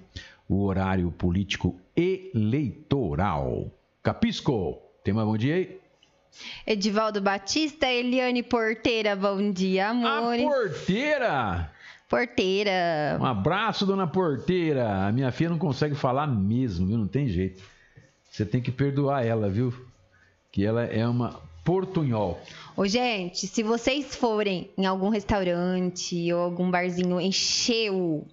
Speaker 2: o horário político eleitoral. Capisco, tem mais bom dia aí?
Speaker 5: Edivaldo Batista, Eliane Porteira, bom dia, amores.
Speaker 2: A Porteira?
Speaker 5: Porteira.
Speaker 2: Um abraço, dona Porteira. A minha filha não consegue falar mesmo, viu? Não tem jeito. Você tem que perdoar ela, viu? Que ela é uma portunhol.
Speaker 5: Ô, gente, se vocês forem em algum restaurante ou algum barzinho encher o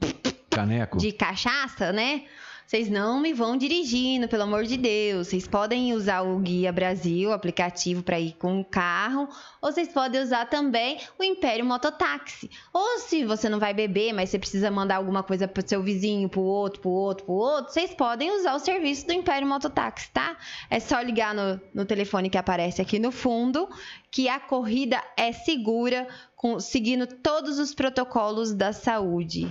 Speaker 2: caneco
Speaker 5: de cachaça, né? Vocês não me vão dirigindo, pelo amor de Deus. Vocês podem usar o Guia Brasil, aplicativo para ir com o carro, ou vocês podem usar também o Império Mototáxi. Ou se você não vai beber, mas você precisa mandar alguma coisa pro seu vizinho, pro outro, pro outro, pro outro, vocês podem usar o serviço do Império Mototáxi, tá? É só ligar no, no telefone que aparece aqui no fundo, que a corrida é segura, com, seguindo todos os protocolos da saúde.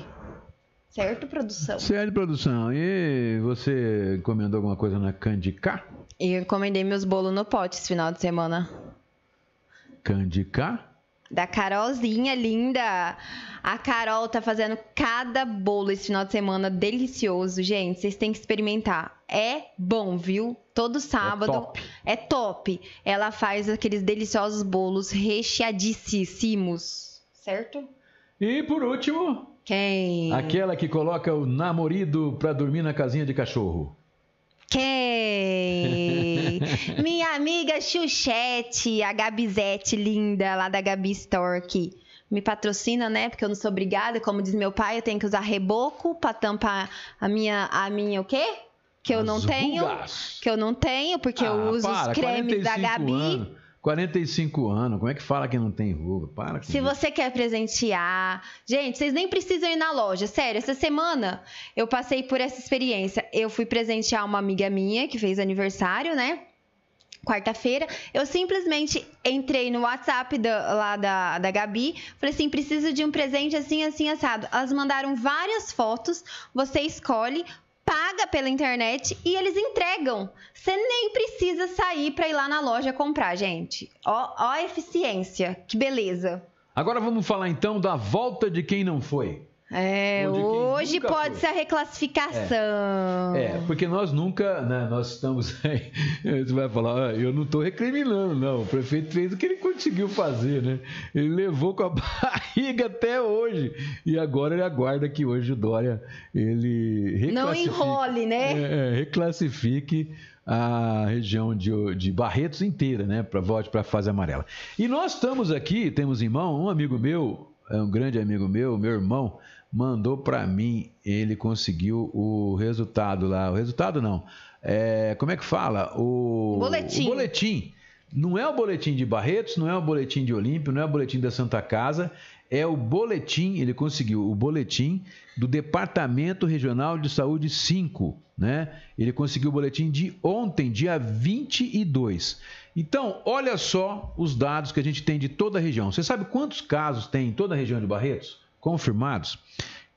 Speaker 5: Certo, produção?
Speaker 2: Certo, produção. E você encomendou alguma coisa na Candicá?
Speaker 5: Eu encomendei meus bolos no pote esse final de semana.
Speaker 2: Candicá?
Speaker 5: Da Carolzinha linda. A Carol tá fazendo cada bolo esse final de semana delicioso, gente. Vocês têm que experimentar. É bom, viu? Todo sábado.
Speaker 2: É top.
Speaker 5: É top. Ela faz aqueles deliciosos bolos recheadíssimos. Certo?
Speaker 2: E por último,
Speaker 5: Quem?
Speaker 2: aquela que coloca o namorado pra dormir na casinha de cachorro.
Speaker 5: Quem? [LAUGHS] Minha amiga Xuxete, a Gabizete linda, lá da Gabi Store, que me patrocina, né? Porque eu não sou obrigada, como diz meu pai, eu tenho que usar reboco pra tampar a minha, a minha o quê? Que eu
Speaker 2: As
Speaker 5: não tenho.
Speaker 2: rugas.
Speaker 5: Que eu não tenho, porque eu
Speaker 2: Ah,
Speaker 5: uso
Speaker 2: para,
Speaker 5: os cremes da
Speaker 2: 45
Speaker 5: Gabi.
Speaker 2: Anos, 45 anos, como é que fala que não tem ruga? Para
Speaker 5: Se
Speaker 2: isso.
Speaker 5: você quer presentear. Gente, vocês nem precisam ir na loja. Sério, essa semana eu passei por essa experiência. Eu fui presentear uma amiga minha que fez aniversário, né? Quarta-feira, eu simplesmente entrei no WhatsApp da- lá da, da Gabi, falei assim: preciso de um presente assim, assim, assado. Elas mandaram várias fotos, você escolhe, paga pela internet e eles entregam. Você nem precisa sair para ir lá na loja comprar, gente. Ó, ó a eficiência, que beleza.
Speaker 2: Agora vamos falar então da volta de quem não foi.
Speaker 5: É,
Speaker 2: Ou de quem
Speaker 5: hoje pode
Speaker 2: foi.
Speaker 5: ser a reclassificação.
Speaker 2: É, porque nós nunca, né, nós estamos [LAUGHS] aí, você vai falar, ah, eu não estou recriminando, não, o prefeito fez o que ele conseguiu fazer, né? Ele levou com a [LAUGHS] barriga até hoje, e agora ele aguarda que hoje o Dória, ele
Speaker 5: Não enrole, né?
Speaker 2: É, é, reclassifique a região de, de Barretos inteira, né, para vote para a fase amarela. E nós estamos aqui, temos em mão um amigo meu, é um grande amigo meu, meu irmão, mandou para mim, ele conseguiu o resultado lá, o resultado não, é, como é que fala? O
Speaker 5: Boletim.
Speaker 2: O boletim. Não é o boletim de Barretos, não é o boletim de Olímpio, não é o boletim da Santa Casa, é o boletim, ele conseguiu o boletim do Departamento Regional de Saúde 5, né? Ele conseguiu o boletim de ontem, dia 22. Então, olha só os dados que a gente tem de toda a região. Você sabe quantos casos tem em toda a região de Barretos? Confirmados?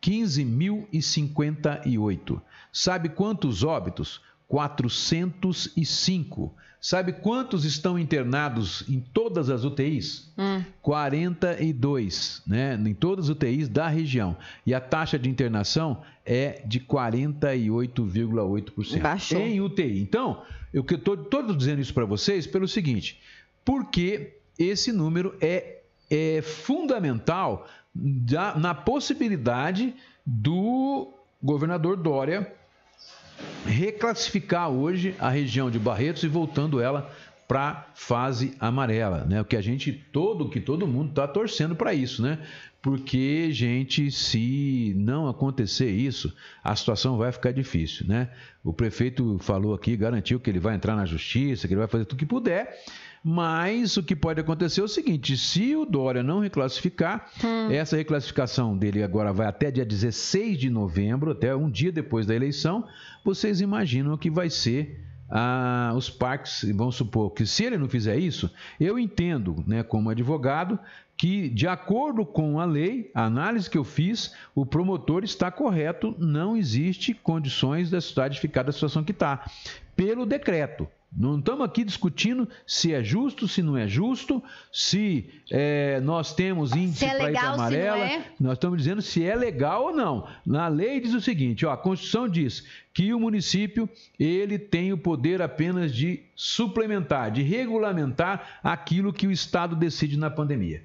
Speaker 2: 15.058. Sabe quantos óbitos? 405. Sabe quantos estão internados em todas as UTIs?
Speaker 5: Hum.
Speaker 2: 42, né? Em todas as UTIs da região. E a taxa de internação é de 48,8%.
Speaker 5: Baixou.
Speaker 2: Em UTI. Então, eu que estou todo dizendo isso para vocês pelo seguinte, porque esse número é, é fundamental da- na possibilidade do governador Dória reclassificar hoje a região de Barretos e voltando ela para fase amarela, né? O que a gente todo que todo mundo está torcendo para isso, né? Porque gente, se não acontecer isso, a situação vai ficar difícil, né? O prefeito falou aqui, garantiu que ele vai entrar na justiça, que ele vai fazer tudo que puder. Mas o que pode acontecer é o seguinte: se o Dória não reclassificar, essa reclassificação dele agora vai até dia 16 de novembro, até um dia depois da eleição. Vocês imaginam que vai ser ah, os parques, vamos supor que se ele não fizer isso, eu entendo, né, como advogado, que de acordo com a lei, a análise que eu fiz, o promotor está correto, não existe condições da cidade ficar da situação que está, pelo decreto. Não estamos aqui discutindo se é justo, se não é justo, se eh, nós temos índice
Speaker 5: Se é
Speaker 2: para ir para amarela.
Speaker 5: é.
Speaker 2: Nós estamos dizendo se é legal ou não. Na lei diz o seguinte, ó, a Constituição diz que o município ele tem o poder apenas de suplementar, de regulamentar aquilo que o Estado decide na pandemia.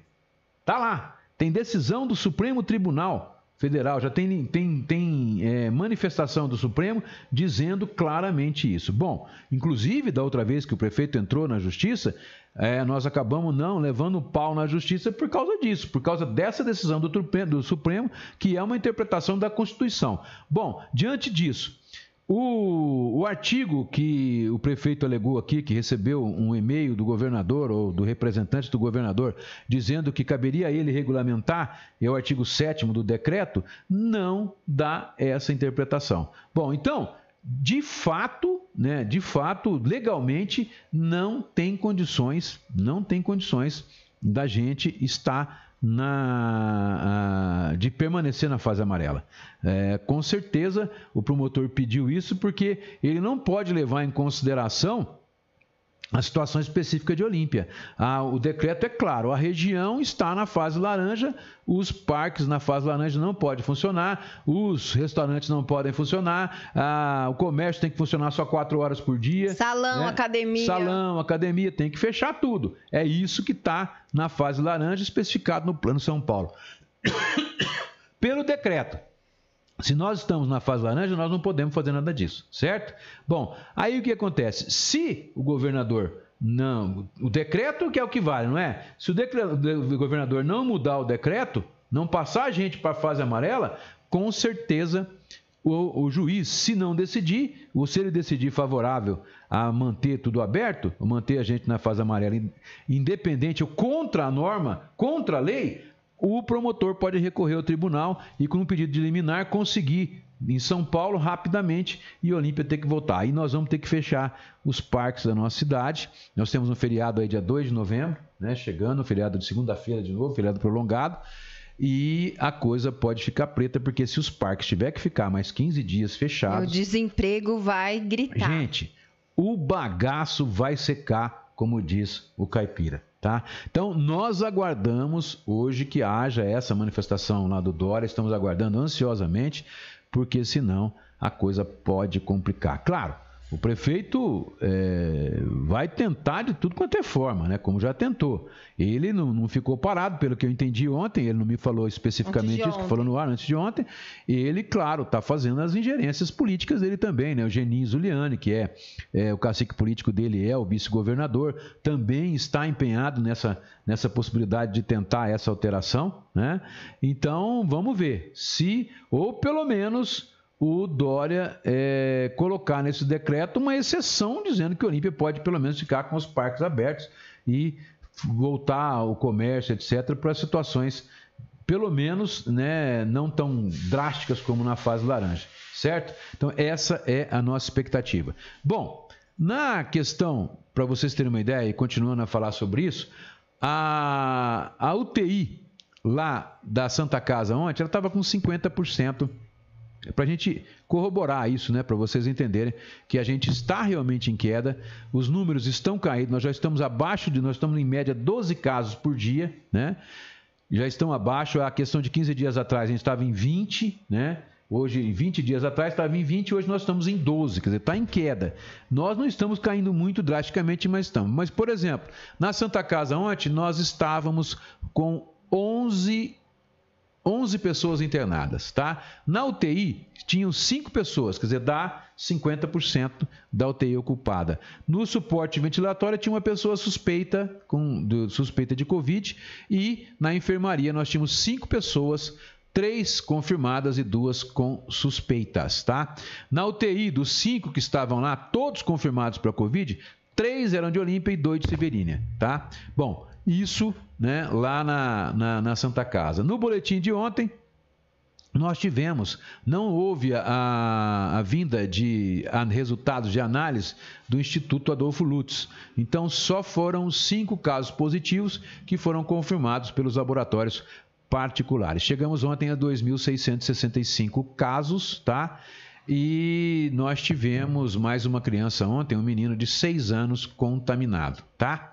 Speaker 2: Tá lá, tem decisão do Supremo Tribunal Federal, já tem, tem, tem é, manifestação do Supremo dizendo claramente isso. Bom, inclusive, da outra vez que o prefeito entrou na justiça, é, nós acabamos não levando pau na justiça por causa disso, por causa dessa decisão do, do Supremo, que é uma interpretação da Constituição. Bom, diante disso, o, o artigo que o prefeito alegou aqui, que recebeu um e-mail do governador ou do representante do governador, dizendo que caberia a ele regulamentar, é o artigo 7 do decreto, não dá essa interpretação. Bom, então, de fato, né, de fato, legalmente, não tem condições, não tem condições da gente estar na, de permanecer na fase amarela. É, com certeza o promotor pediu isso porque ele não pode levar em consideração a situação específica de Olímpia. Ah, o decreto é claro, a região está na fase laranja, os parques na fase laranja não podem funcionar, os restaurantes não podem funcionar, ah, o comércio tem que funcionar só quatro horas por dia.
Speaker 5: Salão, né? academia.
Speaker 2: Salão, academia, tem que fechar tudo. É isso que está na fase laranja, especificado no Plano São Paulo. [COUGHS] Pelo decreto. Se nós estamos na fase laranja, nós não podemos fazer nada disso, certo? Bom, aí o que acontece? Se o governador não. O decreto que é o que vale, não é? Se o, decreto, o governador não mudar o decreto, não passar a gente para a fase amarela, com certeza o, o, juiz, se não decidir, ou se ele decidir favorável a manter tudo aberto, manter a gente na fase amarela, independente ou contra a norma, contra a lei, o promotor pode recorrer ao tribunal e, com um pedido de liminar, conseguir em São Paulo rapidamente e Olímpia ter que voltar. Aí nós vamos ter que fechar os parques da nossa cidade. Nós temos um feriado aí dia 2 de novembro, né? Chegando, um feriado de segunda-feira de novo, feriado prolongado. E a coisa pode ficar preta, porque se os parques tiver que ficar mais 15 dias fechados.
Speaker 5: O desemprego vai gritar.
Speaker 2: Gente, o bagaço vai secar, como diz o caipira. Tá? Então, nós aguardamos hoje que haja essa manifestação lá do Dória, estamos aguardando ansiosamente, porque senão a coisa pode complicar. Claro, o prefeito é, vai tentar de tudo quanto é forma, né? Como já tentou. Ele não, não, ficou parado, pelo que eu entendi ontem, ele não me falou especificamente isso, que falou no ar antes de ontem. Ele, claro, está fazendo as ingerências políticas dele também, né? O Geninho Zuliani, que é, é o cacique político dele, é o vice-governador, também está empenhado nessa, nessa possibilidade de tentar essa alteração, né? Então, vamos ver se, ou pelo menos o Dória é, colocar nesse decreto uma exceção dizendo que o Olímpia pode pelo menos ficar com os parques abertos e voltar ao comércio, etc., para situações pelo menos né, não tão drásticas como na fase laranja, certo? Então, essa é a nossa expectativa. Bom, na questão, para vocês terem uma ideia, e continuando a falar sobre isso, a, a UTI lá da Santa Casa ontem, ela estava com 50% para a gente corroborar isso, né, para vocês entenderem que a gente está realmente em queda, os números estão caindo, nós já estamos abaixo de, nós estamos em média 12 casos por dia, né? Já estão abaixo, a questão de 15 dias atrás a gente estava em 20, né? Hoje, 20 dias atrás, estava em 20, hoje nós estamos em 12, quer dizer, está em queda. Nós não estamos caindo muito drasticamente, mas estamos. Mas, por exemplo, na Santa Casa ontem, nós estávamos com 11 11 pessoas internadas, tá? Na UTI tinham 5 pessoas, quer dizer, dá 50% da UTI ocupada. No suporte ventilatório tinha uma pessoa suspeita com do, suspeita de COVID e na enfermaria nós tínhamos 5 pessoas três confirmadas e duas com suspeitas, tá? Na UTI, dos cinco que estavam lá, todos confirmados para Covid, três eram de Olímpia e dois de Severínia, tá? Bom, isso né, lá na, na, na Santa Casa. No boletim de ontem, nós tivemos, não houve a, a vinda de a, resultados de análise do Instituto Adolfo Lutz. Então, só foram cinco casos positivos que foram confirmados pelos laboratórios particulares. Chegamos ontem a 2.665 casos, tá? E nós tivemos mais uma criança ontem, um menino de seis anos contaminado, tá?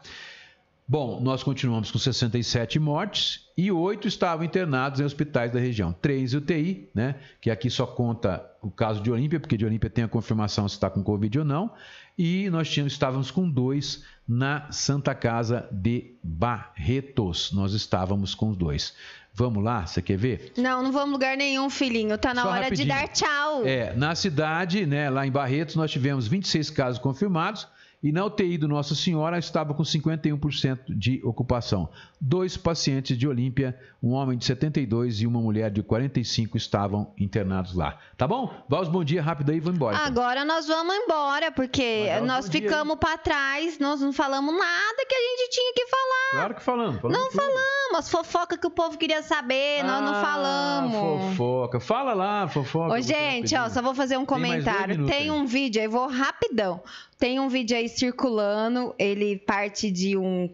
Speaker 2: Bom, nós continuamos com 67 mortes e oito estavam internados em hospitais da região. Três UTI, né? Que aqui só conta o caso de Olímpia, porque de Olímpia tem a confirmação se está com Covid ou não. E nós tínhamos, estávamos com dois na Santa Casa de Barretos. Nós estávamos com os dois. Vamos lá, você quer ver?
Speaker 5: Não, não vamos lugar nenhum, filhinho. Tá na Só hora rapidinho. de dar tchau.
Speaker 2: É, na cidade, né, lá em Barretos, nós tivemos 26 casos confirmados e na UTI do Nossa Senhora estava com 51% de ocupação. Dois pacientes de Olímpia, um homem de 72 e uma mulher de 45 estavam internados lá. Tá bom? Vamos, bom dia rápido aí e vamos embora.
Speaker 5: Então. Agora nós vamos embora, porque nós ficamos para trás, nós não falamos nada que a gente tinha que falar.
Speaker 2: Claro que falamos.
Speaker 5: falamos não tudo. falamos, as fofocas que o povo queria saber, ah, nós não ah, falamos.
Speaker 2: Fofoca. Fala lá, fofoca.
Speaker 5: Ô, gente, ó, só vou fazer um comentário. Tem, Tem um vídeo aí, vou rapidão. Tem um vídeo aí circulando, ele parte de um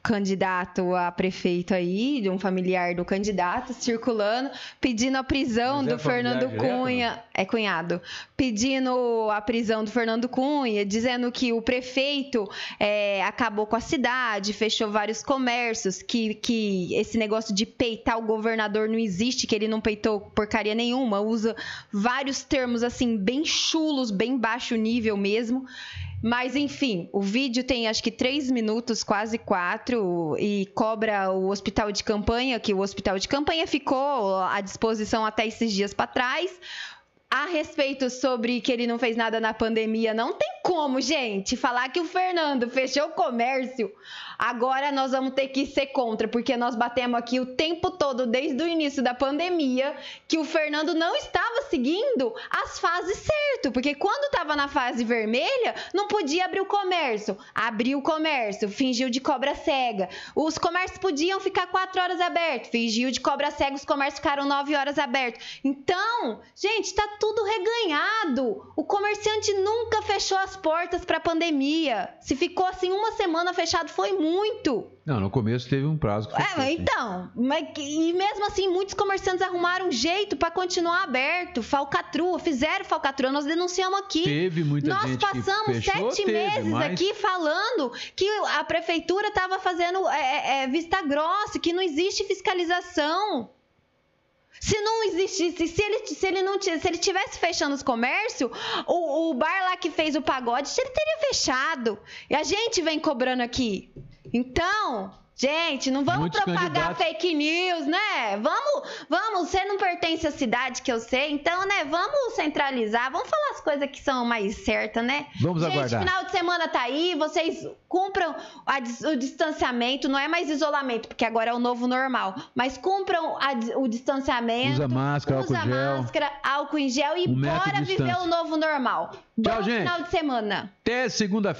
Speaker 5: candidato a prefeito aí, de um familiar do candidato, circulando, pedindo a prisão
Speaker 2: Mas é
Speaker 5: do Fernando
Speaker 2: familiar direto,
Speaker 5: Cunha. É cunhado. Pedindo a prisão do Fernando Cunha, dizendo que o prefeito é, acabou com a cidade, fechou vários comércios, que, que esse negócio de peitar o governador não existe, que ele não peitou porcaria nenhuma, usa vários termos assim, bem chulos, bem baixo nível mesmo. Mas enfim, o vídeo tem acho que três minutos, quase quatro, e cobra o hospital de campanha, que o hospital de campanha ficou à disposição até esses dias para trás. A respeito sobre que ele não fez nada na pandemia, não tem como, gente, falar que o Fernando fechou o comércio. Agora nós vamos ter que ser contra, porque nós batemos aqui o tempo todo, desde o início da pandemia, que o Fernando não estava seguindo as fases certo. Porque quando estava na fase vermelha, não podia abrir o comércio. Abriu o comércio, fingiu de cobra cega. Os comércios podiam ficar quatro horas abertos, fingiu de cobra cega, os comércios ficaram nove horas abertos. Então, gente, tá tudo reganhado. O comerciante nunca fechou as portas para a pandemia. Se ficou assim uma semana fechado, foi muito.
Speaker 2: Não, no começo teve um prazo que
Speaker 5: É,
Speaker 2: fechou,
Speaker 5: mas
Speaker 2: sim.
Speaker 5: então, mas, que- e mesmo assim, muitos comerciantes arrumaram um jeito para continuar aberto. Falcatrua, fizeram falcatrua, nós denunciamos aqui.
Speaker 2: Teve muita
Speaker 5: Nós
Speaker 2: gente que
Speaker 5: passamos
Speaker 2: fechou,
Speaker 5: sete
Speaker 2: teve,
Speaker 5: meses
Speaker 2: mas-
Speaker 5: aqui falando que a prefeitura estava fazendo é, é, é, vista grossa, que não existe fiscalização. Se não existisse, se ele, se ele não se ele tivesse fechando os comércios, o, o bar lá que fez o pagode, ele teria fechado. E a gente vem cobrando aqui. Então, gente, não vamos
Speaker 2: Muitos
Speaker 5: propagar
Speaker 2: candidatos-
Speaker 5: fake news, né? Vamos, vamos, você não pertence à cidade que eu sei, então, né, vamos centralizar, vamos falar as coisas que são mais certas, né?
Speaker 2: Vamos
Speaker 5: gente,
Speaker 2: aguardar.
Speaker 5: final de semana tá aí, vocês cumpram a o distanciamento, não é mais isolamento, porque agora é o novo normal, mas cumpram a o distanciamento.
Speaker 2: Usa máscara,
Speaker 5: usa
Speaker 2: álcool gel.
Speaker 5: máscara, álcool em gel e
Speaker 2: Um
Speaker 5: bora viver o novo normal.
Speaker 2: Tchau,
Speaker 5: Bom
Speaker 2: gente.
Speaker 5: final de semana.
Speaker 2: Até segunda